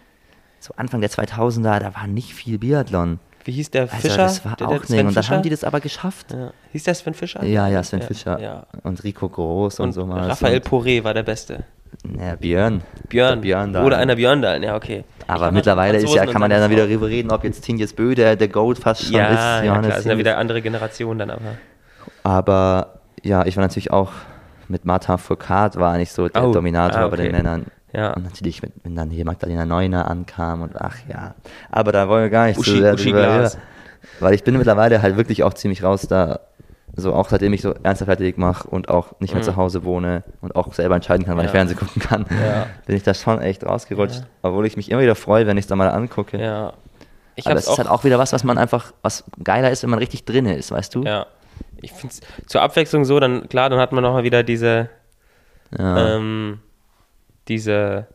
so Anfang der 2000er, da war nicht viel Biathlon. Wie hieß der Also Fischer? das war der, auch nicht. Und dann haben die das aber geschafft. Ja. Hieß der Sven Fischer? Ja, ja, Sven Fischer. Ja. Und Rico Groß und, Und so mal. Raphael Poré war der Beste. Ja, Björn. Björn. Björn. Oder einer Björn da, ja, okay. Aber mittlerweile ist ja, kann man ja dann wieder Frau. drüber reden, ob jetzt Tinjes Bö der, der Goat fast schon Ja, ist. ja, klar, sind ja wieder andere Generationen dann aber. Aber ja, ich war natürlich auch mit Martin Foucault, war eigentlich so der Oh, Dominator ah, bei den okay. Männern. Ja. Und natürlich, mit, wenn dann hier Magdalena Neuner ankam und ach ja. Aber da wollen wir gar nicht Uschi- so sehr Uschi drüber. Weil ich bin mittlerweile halt wirklich auch ziemlich raus da. So auch seitdem ich so ernsthaft Athletik mache und auch nicht mehr Mhm. zu Hause wohne und auch selber entscheiden kann, wann ich Ja. Fernsehen gucken kann, Ja. bin ich da schon echt rausgerutscht. Obwohl ich mich immer wieder freue, wenn ich es da mal angucke. Ja. Ich Aber es ist halt auch wieder was, was man einfach, was geiler ist, wenn man richtig drin ist, weißt du? Ja. Ich finde es zur Abwechslung so, dann klar, dann hat man noch mal wieder diese, Ja. ähm, diese,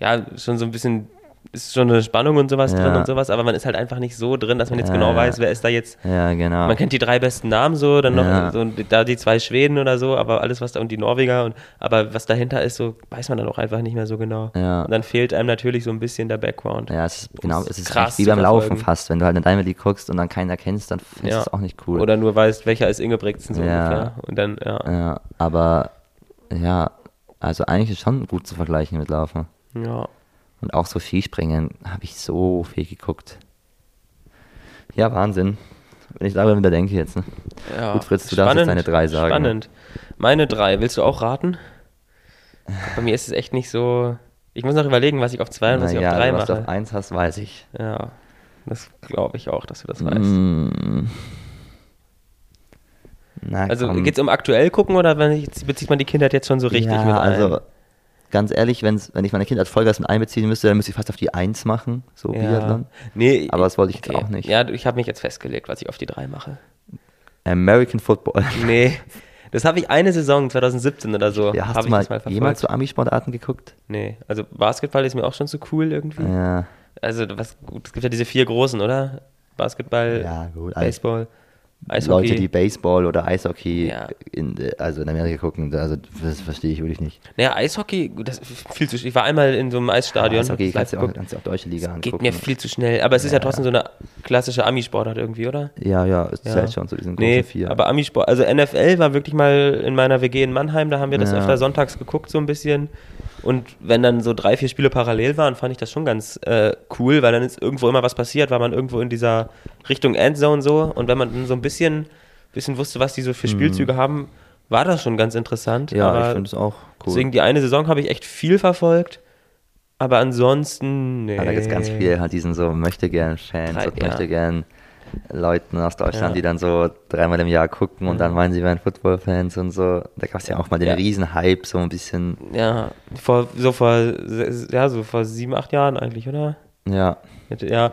ja, schon so ein bisschen ist schon eine Spannung und sowas Ja. drin und sowas, aber man ist halt einfach nicht so drin, dass man jetzt Ja, genau ja. weiß, wer ist da jetzt. Ja, genau. Man kennt die drei besten Namen so, dann noch so, da die zwei Schweden oder so, aber alles was da und die Norweger und aber was dahinter ist, so weiß man dann auch einfach nicht mehr so genau. Ja. Und dann fehlt einem natürlich so ein bisschen der Background. ja, es ist genau, es ist krass wie beim Laufen fast. Wenn du halt in Diamond League guckst und dann keinen erkennst, dann findest du es auch nicht cool. Oder nur weißt, welcher ist Ingebrigtsen so Ja. ungefähr. Und dann, ja. ja, aber ja, also eigentlich ist schon gut zu vergleichen mit Laufen. ja. Und auch so Skispringen habe ich so viel geguckt. Ja, Wahnsinn. Wenn ich darüber wieder denke jetzt. Ne? Ja, Gut, Fritz, du darfst jetzt deine drei sagen. Spannend. Meine drei, willst du auch raten? Bei mir ist es echt nicht so. Ich muss noch überlegen, was ich auf zwei und was ich Naja, auf drei was du mache. auf eins hast, weiß ich. Ja, das glaube ich auch, dass du das weißt. Mm. Na, Also geht es um aktuell gucken oder bezieht man die Kindheit jetzt schon so richtig ja, mit ein? also ganz ehrlich, wenn's, wenn ich meine Kindheit Vollgas mit einbeziehen müsste, dann müsste ich fast auf die Eins machen, so Biathlon. Nee, Aber das wollte ich jetzt auch nicht. Ja, ich habe mich jetzt festgelegt, was ich auf die drei mache. American Football. [LAUGHS] Nee, das habe ich eine Saison, 2017 oder so, Ja, hast habe du mal, mal jemals so Ami-Sportarten geguckt? Nee, also Basketball ist mir auch schon zu cool irgendwie. Ja, Also was gut, es gibt ja diese vier großen, oder? Basketball, ja gut. Also Baseball, Eishockey. Leute, die Baseball oder Eishockey Ja. in, also in Amerika gucken, also das verstehe ich wirklich nicht. naja, Eishockey, das viel zu Ich war einmal in so einem Eisstadion. Eishockey hab's kannst du auch, kannst du auch deutsche Liga Geht angucken. mir viel zu schnell. Aber es ist ja, Ja. trotzdem so eine klassische Ami-Sportart irgendwie, oder? Ja, ja, es Ja. zählt schon zu diesen großen Nee, vier. aber Amisport, also NFL war wirklich mal in meiner WG in Mannheim, da haben wir das Ja. öfter sonntags geguckt, so ein bisschen. Und wenn dann so drei, vier Spiele parallel waren, fand ich das schon ganz äh, cool, weil dann ist irgendwo immer was passiert, war man irgendwo in dieser Richtung Endzone so. Und wenn man dann so ein bisschen, bisschen wusste, was die so für Spielzüge haben, war das schon ganz interessant. Mhm. ja, ich finde es auch cool. Deswegen die eine Saison habe ich echt viel verfolgt. Aber ansonsten, nee. Ja, da gibt es ganz viele halt diesen so möchte gern Fans und ja. möchte gern Leuten aus Deutschland, Ja. die dann so dreimal im Jahr gucken und dann meinen sie wären Football-Fans und so. Da gab es ja auch mal den Ja. riesen Hype, so ein bisschen, Ja, vor, so vor, ja, so vor sieben, acht Jahren eigentlich, oder? ja. Ja,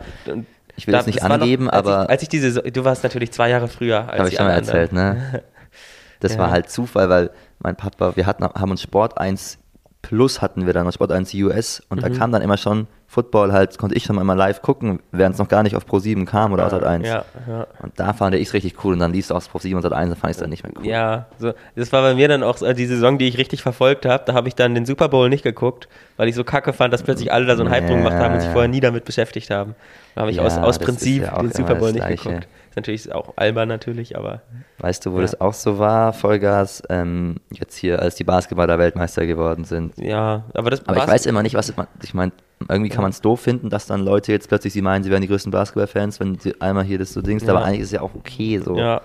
Ich will es nicht angeben, noch, als aber- Ich, als ich diese, du warst natürlich zwei Jahre früher als Habe ich schon mal erzählt, ne? [LAUGHS] Das Ja. war halt Zufall, weil mein Papa, wir hatten, haben uns Sport 1 Plus hatten wir dann, Sport 1 US und Mhm. da kam dann immer schon Football halt, konnte ich schon mal live gucken, während es noch gar nicht auf Pro 7 kam oder auf Sat 1. Ja, ja. Und da fand ich es richtig cool und dann liest du aus Pro 7 und Sat 1, dann fand ich es dann nicht mehr cool. Ja, so, das war bei mir dann auch so, die Saison, die ich richtig verfolgt habe. Da habe ich dann den Super Bowl nicht geguckt, weil ich so kacke fand, dass plötzlich alle da so einen Hype drum gemacht haben und sich Ja, vorher ja. nie damit beschäftigt haben. Da habe ich Ja, aus, aus Prinzip ja den Super Bowl nicht Gleiche. geguckt. Ist natürlich auch albern natürlich, aber Weißt du, wo Ja. das auch so war, Vollgas, ähm, jetzt hier, als die Basketballer Weltmeister geworden sind. ja, aber das Aber ich weiß immer nicht, was man, ich meine, irgendwie kann man es doof finden, dass dann Leute jetzt plötzlich sie meinen, sie wären die größten Basketballfans, wenn sie einmal hier das so dingst, Ja. aber eigentlich ist es ja auch okay so. Ja.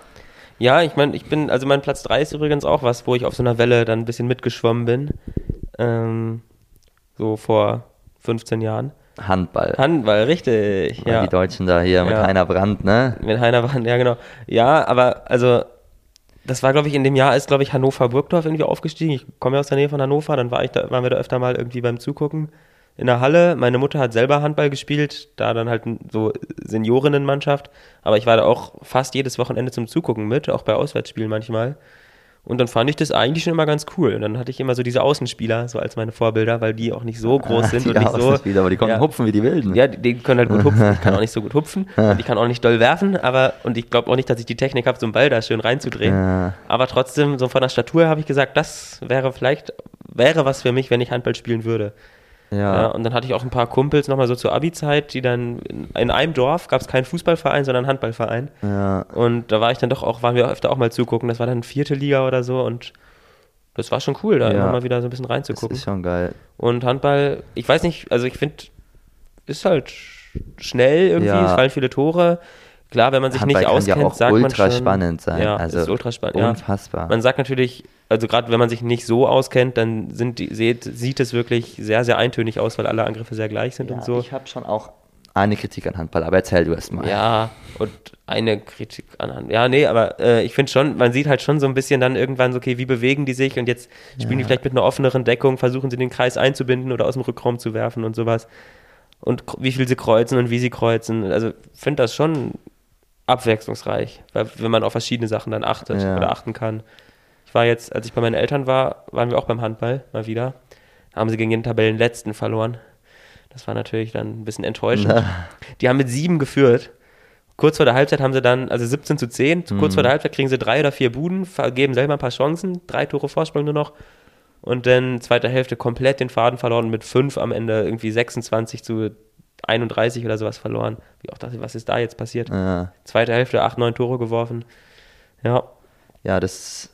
Ja, ich meine, ich bin, also mein Platz 3 ist übrigens auch was, wo ich auf so einer Welle dann ein bisschen mitgeschwommen bin. Ähm, so vor 15 Jahren. Handball. Handball, richtig. Weil Ja. Die Deutschen da hier mit Ja. Heiner Brandt, ne? Mit Heiner waren, ja genau. Ja, aber also, das war, glaube ich, in dem Jahr ist, glaube ich, Hannover-Burgdorf irgendwie aufgestiegen. Ich komme ja aus der Nähe von Hannover, dann war ich da, waren wir da öfter mal irgendwie beim Zugucken in der Halle. Meine Mutter hat selber Handball gespielt, da dann halt so Seniorinnenmannschaft. Aber ich war da auch fast jedes Wochenende zum Zugucken mit, auch bei Auswärtsspielen manchmal. Und dann fand ich das eigentlich schon immer ganz cool. Und dann hatte ich immer so diese Außenspieler so als meine Vorbilder, weil die auch nicht so groß sind die und nicht so. Außenspieler, aber die konnten ja. hupfen wie die Wilden. Ja, die, die können halt gut hupfen. Ich kann auch nicht so gut hupfen. [LAUGHS] Und ich kann auch nicht doll werfen, aber und ich glaube auch nicht, dass ich die Technik habe, so einen Ball da schön reinzudrehen. Ja. Aber trotzdem, so von der Statur habe ich gesagt, das wäre vielleicht, wäre was für mich, wenn ich Handball spielen würde. Ja. Ja. und dann hatte ich auch ein paar Kumpels nochmal so zur Abi-Zeit, die dann in, in einem Dorf gab es keinen Fußballverein, sondern einen Handballverein. ja. Und da war ich dann doch auch, waren wir öfter auch mal zugucken. Das war dann vierte Liga oder so und das war schon cool, da Ja. immer mal wieder so ein bisschen Das reinzugucken. ist schon geil. Und Handball, ich weiß nicht, also ich finde, ist halt sch- schnell irgendwie, Ja. es fallen viele Tore. Klar, wenn man sich Handball nicht kann auskennt, ja auch sagt man ultra schon, spannend sein. Ja, also ist ultra spannend. Ja. Unfassbar. Man sagt natürlich, also gerade wenn man sich nicht so auskennt, dann sind die, sieht, sieht es wirklich sehr, sehr eintönig aus, weil alle Angriffe sehr gleich sind ja, und so. Ich habe schon auch eine Kritik an Handball, aber erzähl du erst mal. Ja, und eine Kritik an. Ja, nee, aber äh, ich finde schon, man sieht halt schon so ein bisschen dann irgendwann so, okay, wie bewegen die sich und jetzt spielen die vielleicht mit einer offeneren Deckung, versuchen sie den Kreis einzubinden oder aus dem Rückraum zu werfen und sowas. Und wie viel sie kreuzen und wie sie kreuzen. Also finde das schon abwechslungsreich, weil, wenn man auf verschiedene Sachen dann achtet Ja. oder achten kann. Ich war jetzt, als ich bei meinen Eltern war, waren wir auch beim Handball mal wieder. Da haben sie gegen den Tabellenletzten verloren. Das war natürlich dann ein bisschen enttäuschend. Die haben mit sieben geführt. Kurz vor der Halbzeit haben sie dann, also 17 zu 10, kurz vor der Halbzeit kriegen sie drei oder vier Buden, vergeben selber ein paar Chancen, drei Tore Vorsprung nur noch. Und dann zweite Hälfte komplett den Faden verloren mit fünf am Ende irgendwie 26 zu 31 oder sowas verloren. Wie auch dachte, was ist da jetzt passiert? Ja, Zweite Hälfte acht, neun Tore geworfen. Ja, ja das,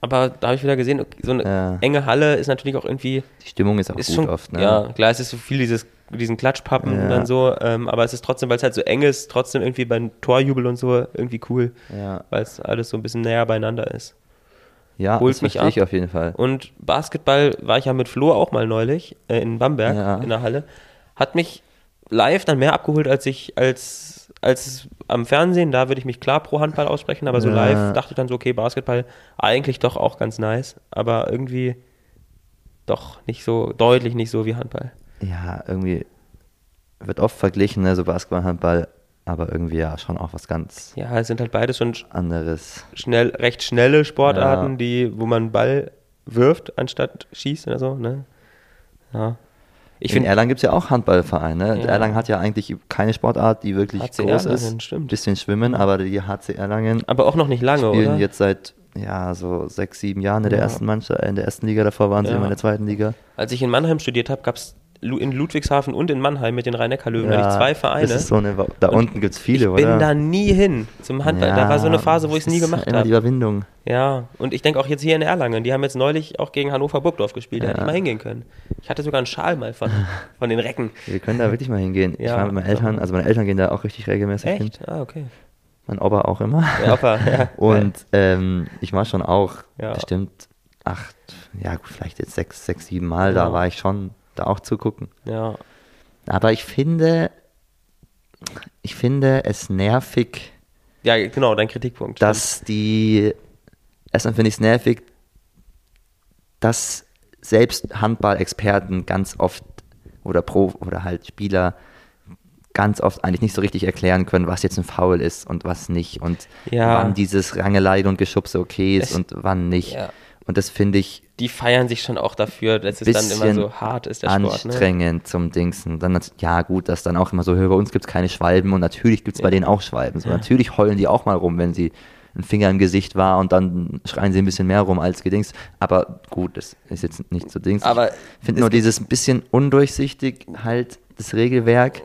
aber da habe ich wieder gesehen, so eine Ja. enge Halle ist natürlich auch irgendwie die Stimmung ist auch ist gut schon, oft. Ne? ja, klar, es ist so viel dieses, diesen Klatschpappen Ja. und dann so, ähm, aber es ist trotzdem, weil es halt so eng ist, trotzdem irgendwie beim Torjubel und so irgendwie cool, ja, weil es alles so ein bisschen näher beieinander ist. ja Holt das mich ich auf jeden Fall. Und Basketball war ich ja mit Flo auch mal neulich äh, in Bamberg Ja. in der Halle. Hat mich live dann mehr abgeholt als ich als, als am Fernsehen. Da würde ich mich klar pro Handball aussprechen, aber so Ja. live dachte ich dann so, okay, Basketball eigentlich doch auch ganz nice, aber irgendwie doch nicht so, deutlich nicht so wie Handball. Ja, irgendwie wird oft verglichen, ne, so Basketball, Handball, aber irgendwie ja schon auch was ganz Ja, es sind halt beides schon sch- anderes. schnell, recht schnelle Sportarten, Ja. die, wo man Ball wirft, anstatt schießt oder so, ne? Ja. Ich in finde, Erlangen gibt es ja auch Handballvereine. Ja. Erlangen hat ja eigentlich keine Sportart, die wirklich HC groß Erlangen, ist. stimmt. Bisschen Schwimmen, aber die HC Erlangen aber auch noch nicht lange, spielen oder? jetzt seit ja, so sechs, sieben Jahren in der Ja. ersten Mannschaft, äh, in der ersten Liga, davor waren sie Ja. immer in der zweiten Liga. Als ich in Mannheim studiert habe, gab es in Ludwigshafen und in Mannheim mit den Rhein-Neckar-Löwen hatte ich zwei Vereine. Das ist so eine, da Und unten gibt es viele, ich bin oder? da nie hin zum Handball. da war so eine Phase, wo ich es nie gemacht Immer die habe. Überwindung. Ja, und ich denke auch jetzt hier in Erlangen. Die haben jetzt neulich auch gegen Hannover Burgdorf gespielt. Da hätte Ja. ich mal hingehen können. Ich hatte sogar einen Schal mal von, [LAUGHS] von den Recken. Wir können da wirklich mal hingehen. ich Ja. war mit meinen Eltern, also meine Eltern gehen da auch richtig regelmäßig hin. Echt? Ah, okay. Mein Opa auch immer. Ja, Opa, ja. [LAUGHS] Und ähm, ich war schon auch Ja. bestimmt acht, ja gut, vielleicht jetzt sechs, sechs, sieben Mal, Ja. da war ich schon da auch zu gucken. Ja. Aber ich finde, ich finde es nervig, Ja, genau, dein Kritikpunkt. dass die, erstmal finde ich es nervig, dass selbst Handball-Experten ganz oft oder Pro oder halt Spieler ganz oft eigentlich nicht so richtig erklären können, was jetzt ein Foul ist und was nicht und Ja. wann dieses Rangelei und Geschubse okay ist Es- und wann nicht. Ja. Und das finde ich Die feiern sich schon auch dafür, dass es dann immer so hart ist, der Sport. Ne? anstrengend zum Dingsen. Dann, ja gut, dass dann auch immer so, bei uns gibt es keine Schwalben und natürlich gibt es bei Ja. denen auch Schwalben. So, Natürlich heulen die auch mal rum, wenn sie ein Finger im Gesicht war und dann schreien sie ein bisschen mehr rum als gedings. Aber gut, das ist jetzt nicht so Dings. Aber ich finde nur dieses bisschen undurchsichtig halt das Regelwerk.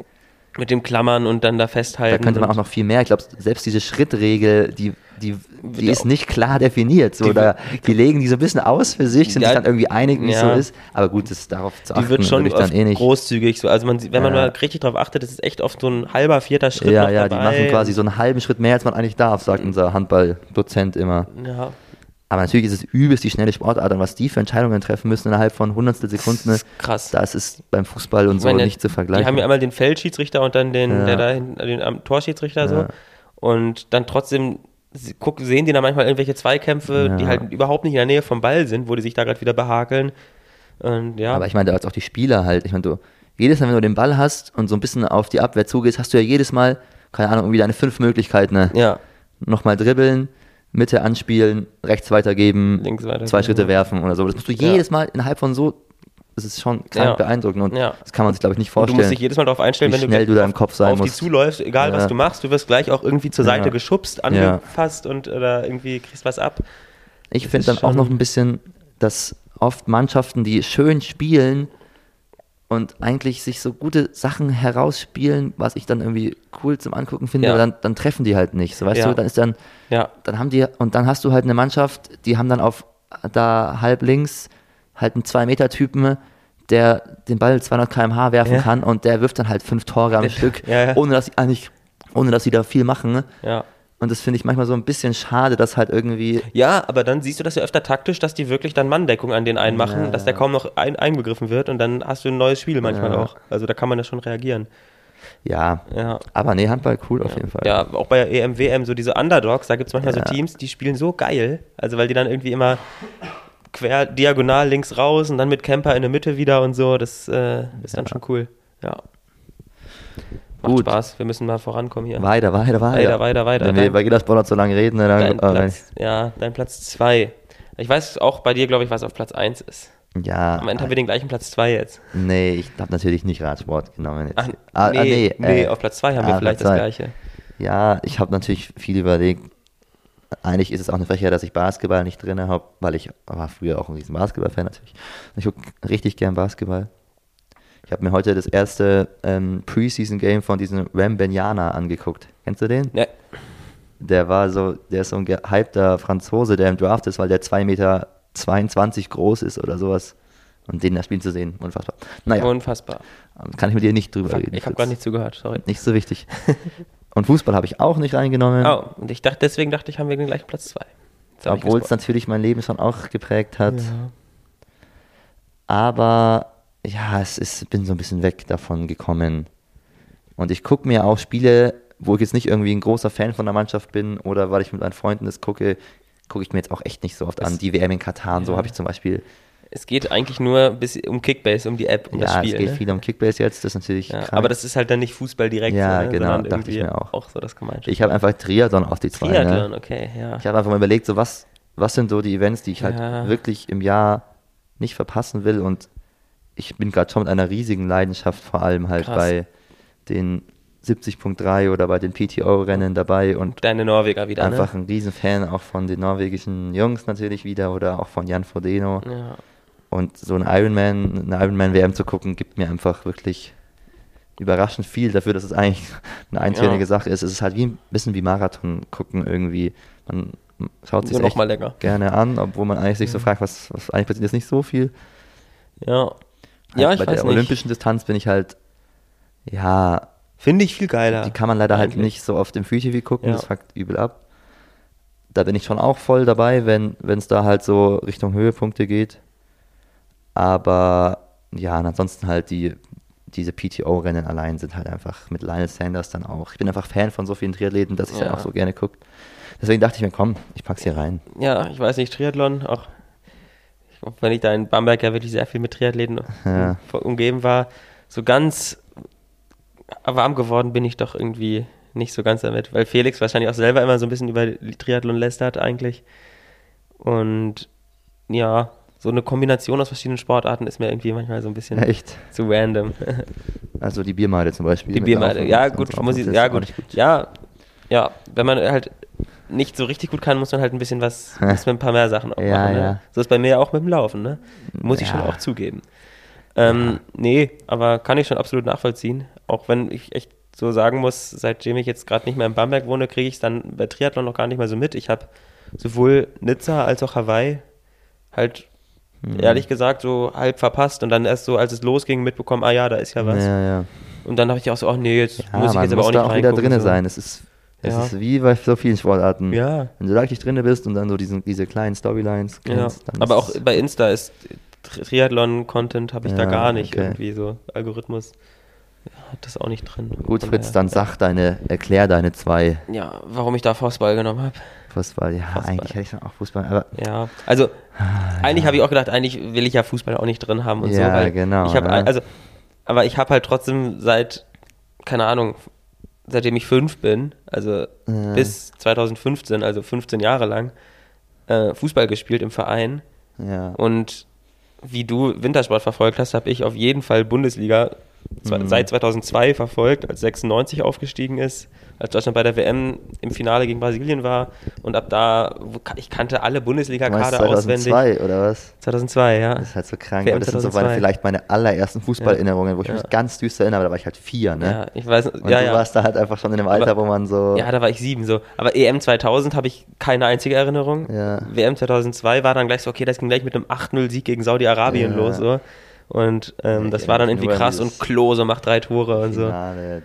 Mit dem Klammern und dann da festhalten. Da könnte man auch noch viel mehr. Ich glaube, selbst diese Schrittregel, die, die, die ist nicht klar definiert. So, Die da, wird- die legen die so ein bisschen aus für sich, sind sich dann irgendwie einig, wie es so ist. Aber gut, das darauf zu achten, Die wird schon dann eh nicht. großzügig so. Also man, wenn man mal richtig drauf achtet, das ist echt oft so ein halber, vierter Schritt ja, ja, die dabei. machen quasi so einen halben Schritt mehr, als man eigentlich darf, sagt unser Handballdozent immer. Ja, Aber natürlich ist es übelst die schnelle Sportart und was die für Entscheidungen treffen müssen innerhalb von Hundertstel Sekunden, das ist krass. das ist beim Fußball und Ich so meine, nicht zu vergleichen. Die haben ja einmal den Feldschiedsrichter und dann den, Ja. der da hinten, den Torschiedsrichter so. Ja. Und dann trotzdem sie- guck, sehen die da manchmal irgendwelche Zweikämpfe, Ja. die halt überhaupt nicht in der Nähe vom Ball sind, wo die sich da gerade wieder behakeln. Und ja, Aber ich meine, da auch die Spieler halt. Ich meine, du, jedes Mal, wenn du den Ball hast und so ein bisschen auf die Abwehr zugehst, hast du ja jedes Mal, keine Ahnung, irgendwie deine fünf Möglichkeiten. Ne? ja, Nochmal dribbeln, Mitte anspielen, rechts weitergeben, Links weitergeben, zwei Schritte ja. werfen oder so. Das musst du jedes Mal innerhalb von so, das ist schon krank Ja. beeindruckend und Ja. das kann man sich, glaube ich, nicht und du vorstellen. musst dich jedes Mal darauf einstellen, wie wenn du schnell du da im auf, Kopf sein auf die musst. zuläufst, egal was Ja. du machst, du wirst gleich auch irgendwie zur Seite geschubst, angefasst und oder irgendwie kriegst was ab. Ich finde dann auch noch ein bisschen, dass oft Mannschaften, die schön spielen und eigentlich sich so gute Sachen herausspielen, was ich dann irgendwie cool zum Angucken finde, Ja. aber dann, dann treffen die halt nicht. So weißt du, dann ist dann, Ja, dann haben die, und dann hast du halt eine Mannschaft, die haben dann auf da halb links halt einen 2-Meter-Typen, der den Ball 200 km/h werfen Ja. kann und der wirft dann halt fünf Tore am Stück, Ja, ohne dass sie eigentlich, ohne dass sie da viel machen. ja. Und das finde ich manchmal so ein bisschen schade, dass halt irgendwie Ja, aber dann siehst du das ja öfter taktisch, dass die wirklich dann Manndeckung an den einen machen, Ja. dass der kaum noch ein, einbegriffen wird und dann hast du ein neues Spiel manchmal Ja. auch. Also da kann man ja schon reagieren. Ja, Ja. aber nee, Handball cool auf jeden Fall. Ja, auch bei der EM, WM, so diese Underdogs, da gibt es manchmal so Teams, die spielen so geil. Also weil die dann irgendwie immer quer, diagonal links raus und dann mit Camper in der Mitte wieder und so. Das äh, ist dann Ja. schon cool. Ja. Macht Gut. Spaß. Wir müssen mal vorankommen hier. Weiter, weiter, weiter. Weiter, weiter, weiter. Wenn wir über jeder Sport so lange reden, dann. Dein äh, Platz, ja, dein Platz zwei. Ich weiß auch bei dir, glaube ich, was auf Platz eins ist. Ja. Am Ende haben wir den gleichen Platz 2 jetzt. Nee, ich habe natürlich nicht Radsport genommen. Jetzt. Ach, Ah, nee, ah, nee, nee, äh, auf Platz 2 haben wir ah, vielleicht Platz das gleiche. Ja, ich habe natürlich viel überlegt. Eigentlich ist es auch eine Frechheit, dass ich Basketball nicht drin habe, weil ich war früher auch ein riesen Basketball-Fan natürlich. Ich gucke richtig gern Basketball. Ich habe mir heute das erste ähm, Preseason-Game von diesem Wembenyana angeguckt. Kennst du den? Ja, Der war so, der ist so ein gehypter Franzose, der im Draft ist, weil der 2,22 Meter groß ist oder sowas. Und den da spielen zu sehen, unfassbar. Naja, unfassbar. kann ich mit dir nicht drüber Fuck, reden. ich habe gar nicht zugehört, sorry. Nicht so wichtig. [LAUGHS] Und Fußball habe ich auch nicht reingenommen. Oh, und ich dachte, deswegen dachte ich, haben wir den gleichen Platz 2. Obwohl es natürlich mein Leben schon auch geprägt hat. Aber ja, es ist, bin so ein bisschen weg davon gekommen. Und ich gucke mir auch Spiele, wo ich jetzt nicht irgendwie ein großer Fan von der Mannschaft bin oder weil ich mit meinen Freunden das gucke, gucke ich mir jetzt auch echt nicht so oft an. Es- Die WM in Katar und so Ja. habe ich zum Beispiel. Es geht eigentlich nur bis um Kickbase, um die App, um das ja, Spiel. es geht ne? viel um Kickbase jetzt, das ist natürlich ja, aber das ist halt dann nicht Fußball direkt, Ja, so, ne? genau, sondern dachte ich mir auch. auch so das. Ich habe einfach Triathlon auf die zwei. Triathlon, Ne? okay, ja. Ich habe einfach mal überlegt, so was, was sind so die Events, die ich halt Ja. wirklich im Jahr nicht verpassen will. Und ich bin gerade schon mit einer riesigen Leidenschaft vor allem halt Krass. bei den 70.3 oder bei den PTO-Rennen dabei und Deine Norweger wieder, einfach ne? ein Riesenfan auch von den norwegischen Jungs natürlich wieder oder auch von Jan Frodeno. Ja. Und so ein Ironman, eine Ironman-WM zu gucken, gibt mir einfach wirklich überraschend viel dafür, dass es eigentlich [LAUGHS] eine eintönige Ja. Sache ist. Es ist halt wie ein bisschen wie Marathon gucken irgendwie. Man schaut sich noch mal länger. gerne an, obwohl man eigentlich sich so fragt, was, was eigentlich passiert jetzt nicht so viel. Ja. Ja, Halt ich bei weiß der nicht. olympischen Distanz bin ich halt, ja, Finde ich viel geiler. die kann man leider halt eigentlich. nicht so oft im Free TV gucken, Ja. das fuckt übel ab. Da bin ich schon auch voll dabei, wenn es da halt so Richtung Höhepunkte geht. Aber ja, und ansonsten halt die, diese PTO-Rennen allein sind halt einfach mit Lionel Sanders dann auch. Ich bin einfach Fan von so vielen Triathleten, dass ich Ja. dann auch so gerne gucke. Deswegen dachte ich mir, komm, ich pack's hier rein. Ja, ich weiß nicht, Triathlon, auch wenn ich da in Bamberg ja wirklich sehr viel mit Triathleten Ja. um- umgeben war, so ganz warm geworden bin ich doch irgendwie nicht so ganz damit, weil Felix wahrscheinlich auch selber immer so ein bisschen über Triathlon lästert eigentlich. Und ja, so eine Kombination aus verschiedenen Sportarten ist mir irgendwie manchmal so ein bisschen Echt. zu random. [LAUGHS] Also die Biermeile zum Beispiel. Die Biermeile, ja gut, muss ich, ja gut. gut. ja, ja, wenn man halt nicht so richtig gut kann, muss man halt ein bisschen was, [LAUGHS] muss man ein paar mehr Sachen auch Ja, machen. Ne? ja. So ist bei mir auch mit dem Laufen, ne? Muss ich schon Ja. auch zugeben. Ähm, Nee, aber kann ich schon absolut nachvollziehen. Auch wenn ich echt so sagen muss, seitdem ich jetzt gerade nicht mehr in Bamberg wohne, kriege ich es dann bei Triathlon noch gar nicht mehr so mit. Ich habe sowohl Nizza als auch Hawaii halt Mhm. ehrlich gesagt so halb verpasst und dann erst so, als es losging, mitbekommen, ah ja, da ist ja was. Ja, ja. Und dann habe ich auch so, ach nee, jetzt Ja, muss ich jetzt aber auch nicht auch wieder drin so. sein. Es ist, es Ja. ist wie bei so vielen Sportarten. Ja. Wenn du da richtig drin bist und dann so diesen, diese kleinen Storylines Ja, kennst, dann aber auch bei Insta ist Tri- Triathlon-Content habe ich da Ja, gar nicht okay. irgendwie so. Algorithmus hat das auch nicht drin. Gut, Fritz, daher- dann sag deine, erklär deine zwei Ja, warum ich da Fußball genommen habe. Fußball. Ja, Fußball. eigentlich hätte ich schon auch Fußball, aber Ja, also eigentlich habe ich auch gedacht, eigentlich will ich ja Fußball auch nicht drin haben und so. Ja, genau, Ich habe ne? also, aber ich habe halt trotzdem seit, keine Ahnung, seitdem ich fünf bin, also Ja. bis 2015, also 15 Jahre lang, äh, Fußball gespielt im Verein. ja. Und wie du Wintersport verfolgt hast, habe ich auf jeden Fall Bundesliga Mhm. seit 2002 verfolgt, als 96 aufgestiegen ist, als Deutschland bei der WM im Finale gegen Brasilien war. Und ab da, ich kannte alle Bundesliga-Kader auswendig. 2002 oder was? 2002, ja. Das ist halt so krank. WM aber das sind so 2002. meine, vielleicht meine allerersten Fußballerinnerungen, wo ich Ja. mich ganz düster erinnere, aber da war ich halt vier, ne? Ja, ich weiß, Und ja, du ja. warst da halt einfach schon in einem Alter, Aber- wo man so. Ja, da war ich sieben so. Aber EM 2000 habe ich keine einzige Erinnerung. Ja. WM 2002 war dann gleich so, okay, das ging gleich mit einem 8-0-Sieg gegen Saudi-Arabien los. So. Und ähm, Ja, das war dann irgendwie krass und Klose macht drei Tore und so.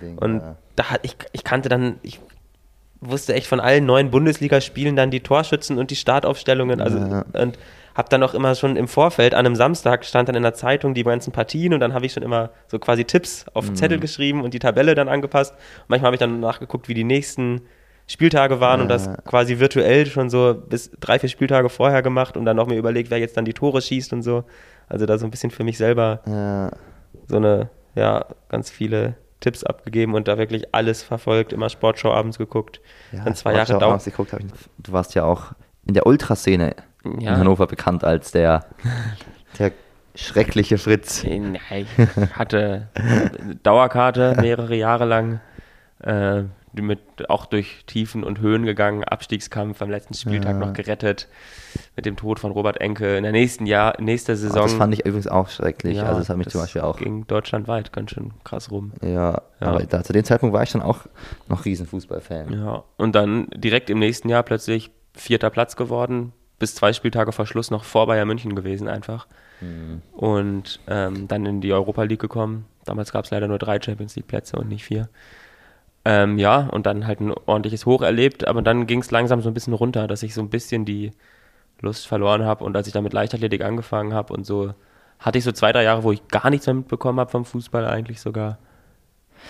Ding, Und ja. da hat ich, ich kannte dann, ich wusste echt von allen neuen Bundesligaspielen dann die Torschützen und die Startaufstellungen. Also Ja. und habe dann auch immer schon im Vorfeld an einem Samstag stand dann in der Zeitung die ganzen Partien und dann habe ich schon immer so quasi Tipps auf Mhm. Zettel geschrieben und die Tabelle dann angepasst. manchmal habe ich dann nachgeguckt, wie die nächsten Spieltage waren und das quasi virtuell schon so bis drei, vier Spieltage vorher gemacht und dann noch mir überlegt, wer jetzt dann die Tore schießt und so. Also da so ein bisschen für mich selber Ja. so eine, ja, ganz viele Tipps abgegeben und da wirklich alles verfolgt, immer Sportschau abends geguckt. Ja, dann zwei Sportschau Jahre dauert. geguckt, ich, du warst ja auch in der Ultraszene Ja. in Hannover bekannt als der, der schreckliche Fritz. [LAUGHS] Nein, ich hatte Dauerkarte mehrere Jahre lang. Äh, mit auch durch Tiefen und Höhen gegangen, Abstiegskampf am letzten Spieltag ja. noch gerettet mit dem Tod von Robert Enke in der nächsten Jahr, nächster Saison. Oh, das fand ich übrigens auch schrecklich. Ja, also das hat mich zum Beispiel auch. Ging deutschlandweit ganz schön krass rum. Ja, ja. aber da, zu dem Zeitpunkt war ich schon auch noch Riesenfußballfan. Ja, und dann direkt im nächsten Jahr plötzlich vierter Platz geworden, bis zwei Spieltage vor Schluss noch vor Bayern München gewesen einfach. Mhm. Und ähm, dann in die Europa League gekommen. Damals gab es leider nur drei Champions League Plätze und nicht vier. Ähm, ja, und dann halt ein ordentliches Hoch erlebt, aber dann ging es langsam so ein bisschen runter, dass ich so ein bisschen die Lust verloren habe und als ich dann mit Leichtathletik angefangen habe und so, hatte ich so zwei, drei Jahre, wo ich gar nichts mehr mitbekommen habe vom Fußball eigentlich sogar.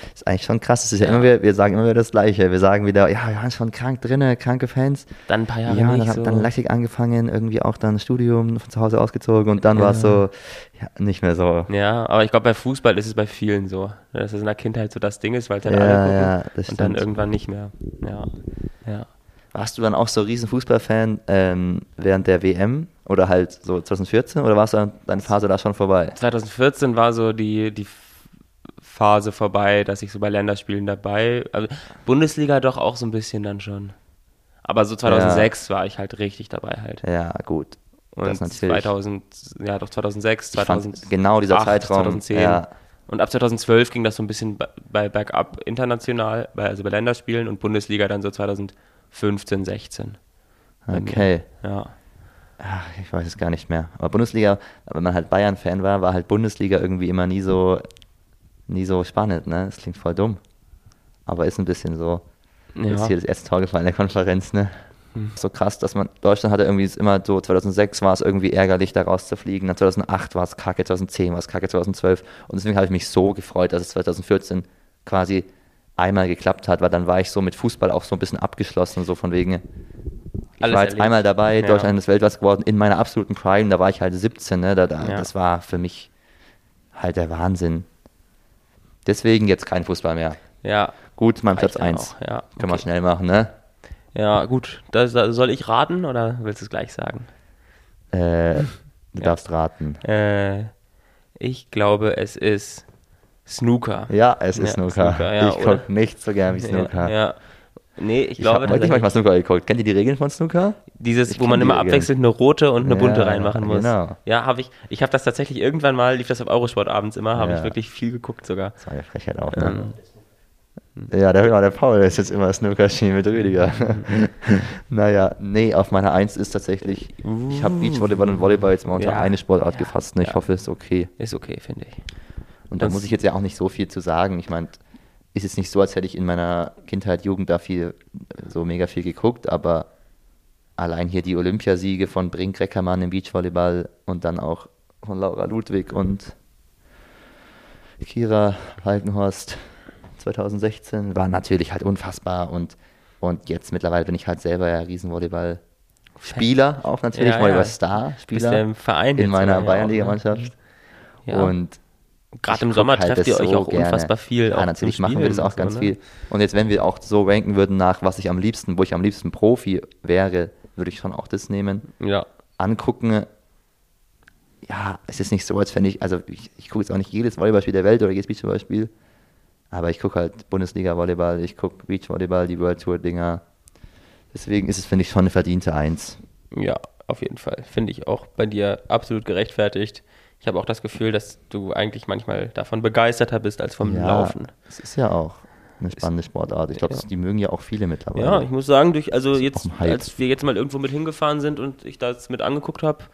Das ist eigentlich schon krass. Das ist ja, ja. immer wieder, wir sagen immer wieder das Gleiche. Wir sagen wieder, ja, wir waren schon krank drinne, kranke Fans. Dann ein paar Jahre ja, nicht dann, so. dann Leichtig angefangen, irgendwie auch dann Studium von zu Hause ausgezogen und dann ja. war es so, ja, nicht mehr so. Ja, aber ich glaube, bei Fußball ist es bei vielen so, dass es in der Kindheit so das Ding ist, weil halt ja, alle gucken ja, und dann irgendwann nicht mehr. Ja, ja. Warst du dann auch so riesen Fußballfan ähm, während der WM oder halt so 2014 oder warst du deine Phase da schon vorbei? 2014 war so die, die Phase vorbei, dass ich so bei Länderspielen dabei. Also Bundesliga doch auch so ein bisschen dann schon. Aber so 2006 ja. war ich halt richtig dabei halt. Ja, gut. Und das natürlich. 2000, ja doch 2006, 2000. Genau dieser Zeitraum. 2010. Ja. Und ab 2012 ging das so ein bisschen bei Bergab international, bei, also bei Länderspielen und Bundesliga dann so 2015, 16. Okay. Ja. Ach, ich weiß es gar nicht mehr. Aber Bundesliga, wenn man halt Bayern-Fan war, war halt Bundesliga irgendwie immer nie so nie so spannend, ne? Das klingt voll dumm. Aber ist ein bisschen so. Ja. Jetzt hier das erste Tor gefallen in der Konferenz, ne? Hm. So krass, dass man, Deutschland hatte irgendwie immer so, 2006 war es irgendwie ärgerlich, da rauszufliegen, dann 2008 war es kacke, 2010 war es kacke, 2012. Und deswegen habe ich mich so gefreut, dass es 2014 quasi einmal geklappt hat, weil dann war ich so mit Fußball auch so ein bisschen abgeschlossen, so von wegen, ich Alles war jetzt erlebt. einmal dabei, ja. Deutschland ist Weltmeister geworden, in meiner absoluten Prime, da war ich halt 17, ne? Da, da, ja. Das war für mich halt der Wahnsinn. Deswegen jetzt kein Fußball mehr. Ja. Gut, mein Platz 1. Ja, okay. Können wir schnell machen, ne? Ja, gut. Das, soll ich raten oder willst du es gleich sagen? Äh, du ja. darfst raten. Äh, ich glaube, es ist Snooker. Ja, es ist ja, Snooker. Snooker ja, ich gucke nicht so gern wie Snooker. Ja, Nee, ich, ich glaube. Ich habe manchmal Snooker geguckt. Kennt ihr die Regeln von Snooker? Dieses, ich wo man immer abwechselnd eine rote und eine bunte reinmachen muss. Genau. Ja, habe ich. Ich habe das tatsächlich irgendwann mal, lief das auf Eurosport abends immer, habe ja. ich wirklich viel geguckt sogar. Das war ja Frechheit auch, ne? Ähm. Ja, der, der Paul ist jetzt immer Snooker-Schiene mit Rüdiger. [LAUGHS] naja, nee, auf meiner Eins ist tatsächlich, ich habe Beachvolleyball und Volleyball jetzt mal unter ja. eine Sportart ja. gefasst. Ne? Ich hoffe, es ist okay. Ist okay, finde ich. Und da muss ich jetzt ja auch nicht so viel zu sagen. Ich meine, ist jetzt nicht so, als hätte ich in meiner Kindheit, Jugend da viel, so mega viel geguckt, aber allein hier die Olympiasiege von Brink Reckermann im Beachvolleyball und dann auch von Laura Ludwig und Kira Falkenhorst 2016 war natürlich halt unfassbar und, und jetzt mittlerweile bin ich halt selber ja Riesenvolleyball Spieler auch natürlich, ja, Volleyball-Star-Spieler ja im Verein in meiner Bayernliga-Mannschaft. Ja. Und Gerade im Sommer halt trefft ihr euch so auch gerne. unfassbar viel. Ja, natürlich machen wir das auch ganz so, ne? viel. Und jetzt, wenn wir auch so ranken würden nach, was ich am liebsten, wo ich am liebsten Profi wäre, würde ich schon auch das nehmen. Ja. Angucken. Ja, es ist nicht so, als wenn ich, also ich, ich gucke jetzt auch nicht jedes Volleyballspiel der Welt oder jedes Beachvolleyballspiel, aber ich gucke halt Bundesliga-Volleyball, ich gucke Beachvolleyball, die World Tour-Dinger. Deswegen ist es, finde ich, schon eine verdiente Eins. Ja, auf jeden Fall. Finde ich auch bei dir absolut gerechtfertigt ich habe auch das Gefühl, dass du eigentlich manchmal davon begeisterter bist als vom ja, Laufen. Es ist ja auch eine spannende Sportart. Ich glaube, ja. die mögen ja auch viele mittlerweile. Ja, ich muss sagen, durch, also jetzt, als wir jetzt mal irgendwo mit hingefahren sind und ich das mit angeguckt habe,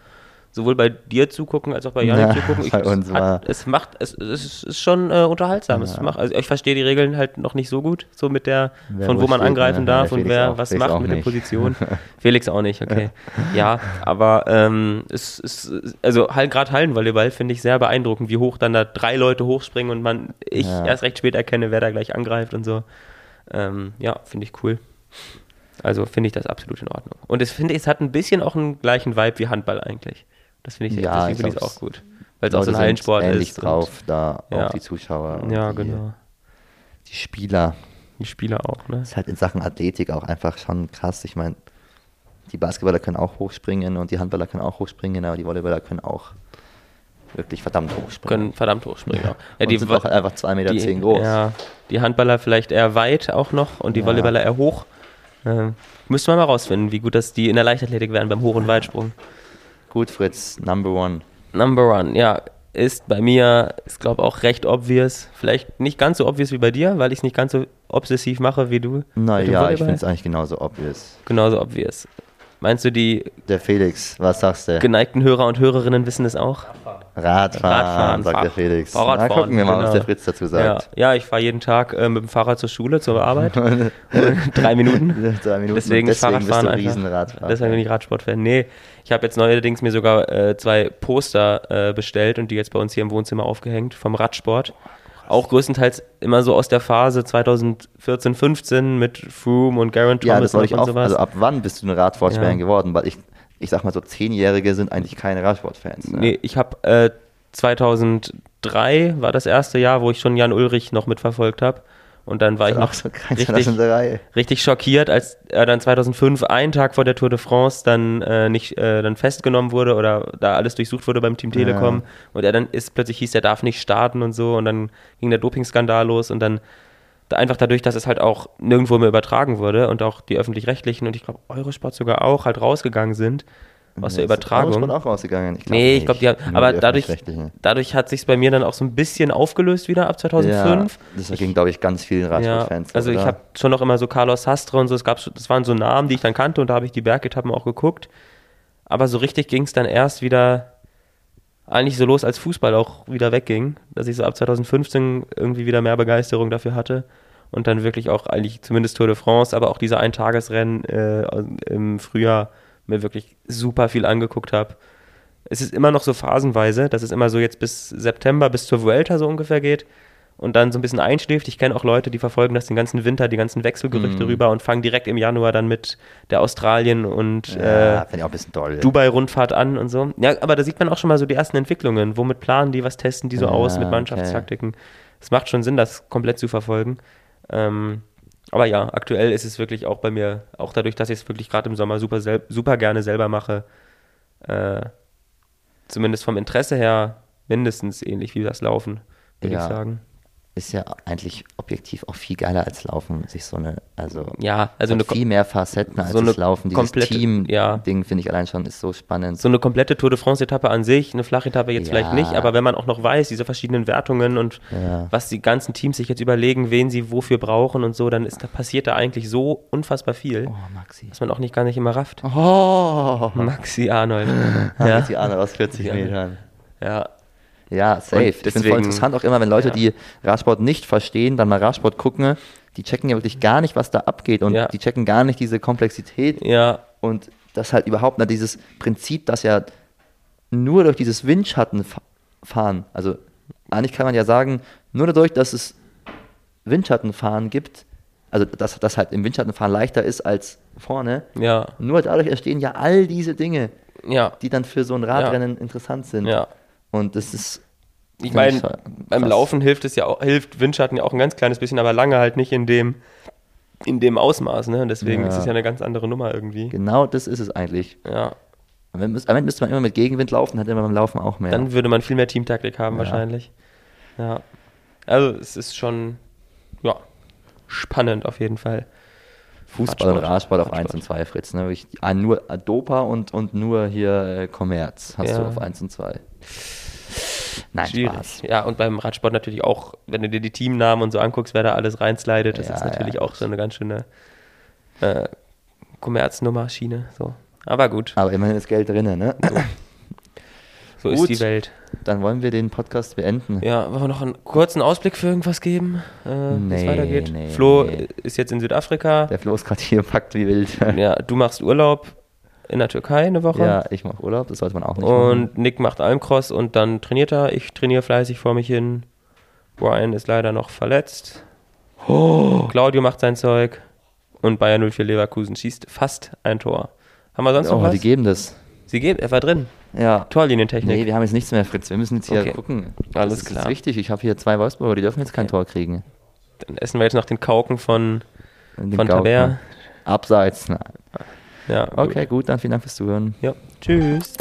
sowohl bei dir zugucken als auch bei Janik ja, zugucken. Ich, bei uns es, hat, es macht, es, es ist schon äh, unterhaltsam. Ja. Es macht, also ich verstehe die Regeln halt noch nicht so gut, so mit der, wer von wo man steht, angreifen ne? darf und wer auch, was macht mit nicht. der Position. [LAUGHS] Felix auch nicht, okay. ja, aber ähm, es ist, also halt gerade Hallenvolleyball finde ich sehr beeindruckend, wie hoch dann da drei Leute hochspringen und man, ich ja. erst recht spät erkenne, wer da gleich angreift und so. Ähm, ja, finde ich cool. Also finde ich das absolut in Ordnung. Und ich finde, es hat ein bisschen auch einen gleichen Vibe wie Handball eigentlich. Das finde ich, ja, find ich auch gut. Weil es auch so ein Hallensport ähnlich ist. drauf, da ja. auch die Zuschauer. Ja, die, genau. Die Spieler. Die Spieler auch, ne? Das ist halt in Sachen Athletik auch einfach schon krass. Ich meine, die Basketballer können auch hochspringen und die Handballer können auch hochspringen, aber die Volleyballer können auch wirklich verdammt hoch springen. können verdammt hoch springen. Auch. Ja, und die, sind auch einfach 2,10 Meter die, zehn groß. Ja, die Handballer vielleicht eher weit auch noch und die Ja. Volleyballer eher hoch. Äh, müsste man mal rausfinden, wie gut das die in der Leichtathletik wären beim Hoch- und Weitsprung. Gut, Fritz, Number One. Number one, ja, ist bei mir, ist glaube auch recht obvious. Vielleicht nicht ganz so obvious wie bei dir, weil ich es nicht ganz so obsessiv mache wie du. Naja, ich finde es eigentlich genauso obvious. Genauso obvious. Meinst du, die Der Felix, was sagst du? geneigten Hörer und Hörerinnen wissen es auch? Radfahren, Radfahren, sagt Fahr- der Felix. Na, Fahrradfahren, gucken wir mal, was genau. der Fritz dazu Ja, sagt. ja ich fahre jeden Tag äh, mit dem Fahrrad zur Schule, zur Arbeit. [LAUGHS] Drei Minuten. [LAUGHS] Drei Minuten. Deswegen, ist Fahrradfahren bist du. Riesenradfahrer. Deswegen bin ich Radsportfan. Nee, ich habe jetzt neuerdings mir sogar äh, zwei Poster äh, bestellt und die jetzt bei uns hier im Wohnzimmer aufgehängt vom Radsport. Auch größtenteils immer so aus der Phase 2014, 15 mit Froome und Garen Ja, Thomas und auch. sowas. Also ab wann bist du ein Radsportfan Ja. geworden? Weil ich, ich sag mal so, Zehnjährige sind eigentlich keine Radsportfans. Ne? Nee, ich habe äh, 2003 war das erste Jahr, wo ich schon Jan Ulrich noch mitverfolgt habe. Und dann war ich noch so, richtig, 2003. richtig schockiert, als er dann 2005, einen Tag vor der Tour de France, dann äh, nicht äh, dann festgenommen wurde oder da alles durchsucht wurde beim Team Telekom. Und er dann ist plötzlich hieß, er darf nicht starten und so. Und dann ging der Dopingskandal los und dann da einfach dadurch, dass es halt auch nirgendwo mehr übertragen wurde und auch die öffentlich-rechtlichen und ich glaube Eurosport sogar auch halt rausgegangen sind aus der ist Übertragung. Eurosport auch rausgegangen. Ich glaub Nee, ich glaube, die haben, aber die dadurch, dadurch hat sich bei mir dann auch so ein bisschen aufgelöst wieder ab 2005. Ja, das ging, glaube ich, ganz vielen Ja, Radsportfans. so, also ich oder? habe schon noch immer so Carlos Sastre und so, es gab, das waren so Namen, die ich dann kannte und da habe ich die Bergetappen auch geguckt. Aber so richtig ging es dann erst wieder eigentlich so los, als Fußball auch wieder wegging, dass ich so ab 2015 irgendwie wieder mehr Begeisterung dafür hatte und dann wirklich auch eigentlich zumindest Tour de France, aber auch diese Eintagesrennen äh, im Frühjahr mir wirklich super viel angeguckt habe. Es ist immer noch so phasenweise, dass es immer so jetzt bis September, bis zur Vuelta so ungefähr geht und dann so ein bisschen einschläft. Ich kenne auch Leute, die verfolgen das den ganzen Winter, die ganzen Wechselgerüchte Mhm. rüber und fangen direkt im Januar dann mit der Australien und Ja, äh. Dubai-Rundfahrt an und so. Ja, aber da sieht man auch schon mal so die ersten Entwicklungen. Womit planen die, was testen die so Ja, aus mit. Mannschaftstaktiken? Es macht schon Sinn, das komplett zu verfolgen. Ähm, aber ja, aktuell ist es wirklich auch bei mir, auch dadurch, dass ich es wirklich gerade im Sommer super, super gerne selber mache, äh, zumindest vom Interesse her mindestens ähnlich wie das Laufen, würde Ja. ich sagen. Ist ja eigentlich objektiv auch viel geiler als Laufen, sich so eine, also Ja, also eine, viel mehr Facetten als so das Laufen. Dieses Team-Ding ja. finde ich allein schon ist so spannend. so eine komplette Tour de France-Etappe an sich, eine Flachetappe jetzt Ja. vielleicht nicht, aber wenn man auch noch weiß, diese verschiedenen Wertungen und Ja. was die ganzen Teams sich jetzt überlegen, wen sie wofür brauchen und so, dann ist da passiert da eigentlich so unfassbar viel, oh, Maxi. dass man auch nicht gar nicht immer rafft. Oh, Maxi Arnold. [LAUGHS] die Arne aus 40 Ja. Metern. ja, Ja, safe. Und ich finde es voll interessant auch immer, wenn Leute, Ja. die Radsport nicht verstehen, dann mal Radsport gucken, die checken ja wirklich gar nicht, was da abgeht und Ja. die checken gar nicht diese Komplexität ja, und das halt überhaupt nicht dieses Prinzip, dass ja nur durch dieses Windschatten fa- fahren, also eigentlich kann man ja sagen, nur dadurch, dass es Windschattenfahren gibt, also dass das halt im Windschattenfahren leichter ist als vorne, ja, nur dadurch entstehen ja all diese Dinge, ja, die dann für so ein Radrennen interessant sind. ja. Und das ist Ich meine, ich beim. Laufen hilft es ja auch, hilft Windschatten ja auch ein ganz kleines bisschen, aber lange halt nicht in dem, in dem Ausmaß, ne? Und deswegen Ja. ist es ja eine ganz andere Nummer irgendwie. genau das ist es eigentlich. Ja. Am Ende müsste müsste man immer mit Gegenwind laufen, hätte man beim Laufen auch mehr. Dann würde man viel mehr Teamtaktik haben Ja. wahrscheinlich. Ja. Also es ist schon, ja, spannend auf jeden Fall. Fußball und Radsport. Auf Radsport. 1 und 2, Fritz. Ne? Wirklich, ah, nur Dopa und, und nur hier äh, Kommerz hast Ja. du auf 1 und 2. Nein, Schwierig. Spaß. Ja, und beim Radsport natürlich auch, wenn du dir die Teamnamen und so anguckst, wer da alles reinslidet, das Ja, ist natürlich ja. auch so eine ganz schöne äh, Kommerznummer-Schiene. So. Aber gut, Aber immerhin ist Geld drin, ne? so Gut. ist die Welt. Dann wollen wir den Podcast beenden. Ja, wollen wir noch einen kurzen Ausblick für irgendwas geben, äh, wie es Nee, weitergeht? nee, Flo nee. ist jetzt in Südafrika. Der Flo ist gerade hier packt wie wild. Ja, du machst Urlaub in der Türkei eine Woche. ja, ich mache Urlaub, das sollte man auch nicht machen. Und Nick macht Almcross und dann trainiert er. Ich trainiere fleißig vor mich hin. Brian ist leider noch verletzt. Oh. Claudio macht sein Zeug. Und Bayern 04 Leverkusen schießt fast ein Tor. Haben wir sonst noch Oh, was? die geben das. Sie geht, er war drin. Ja. Torlinientechnik. Nee, wir haben jetzt nichts mehr, Fritz. Wir müssen jetzt hier Okay. gucken. Alles das ist klar. wichtig. Ich habe hier zwei Wolfsburger, die dürfen jetzt kein Okay. Tor kriegen. Dann essen wir jetzt noch den Kauken von, Den von Gauken. Taber. Abseits. Nein. Ja, okay, gut. gut, dann vielen Dank fürs Zuhören. Ja, tschüss.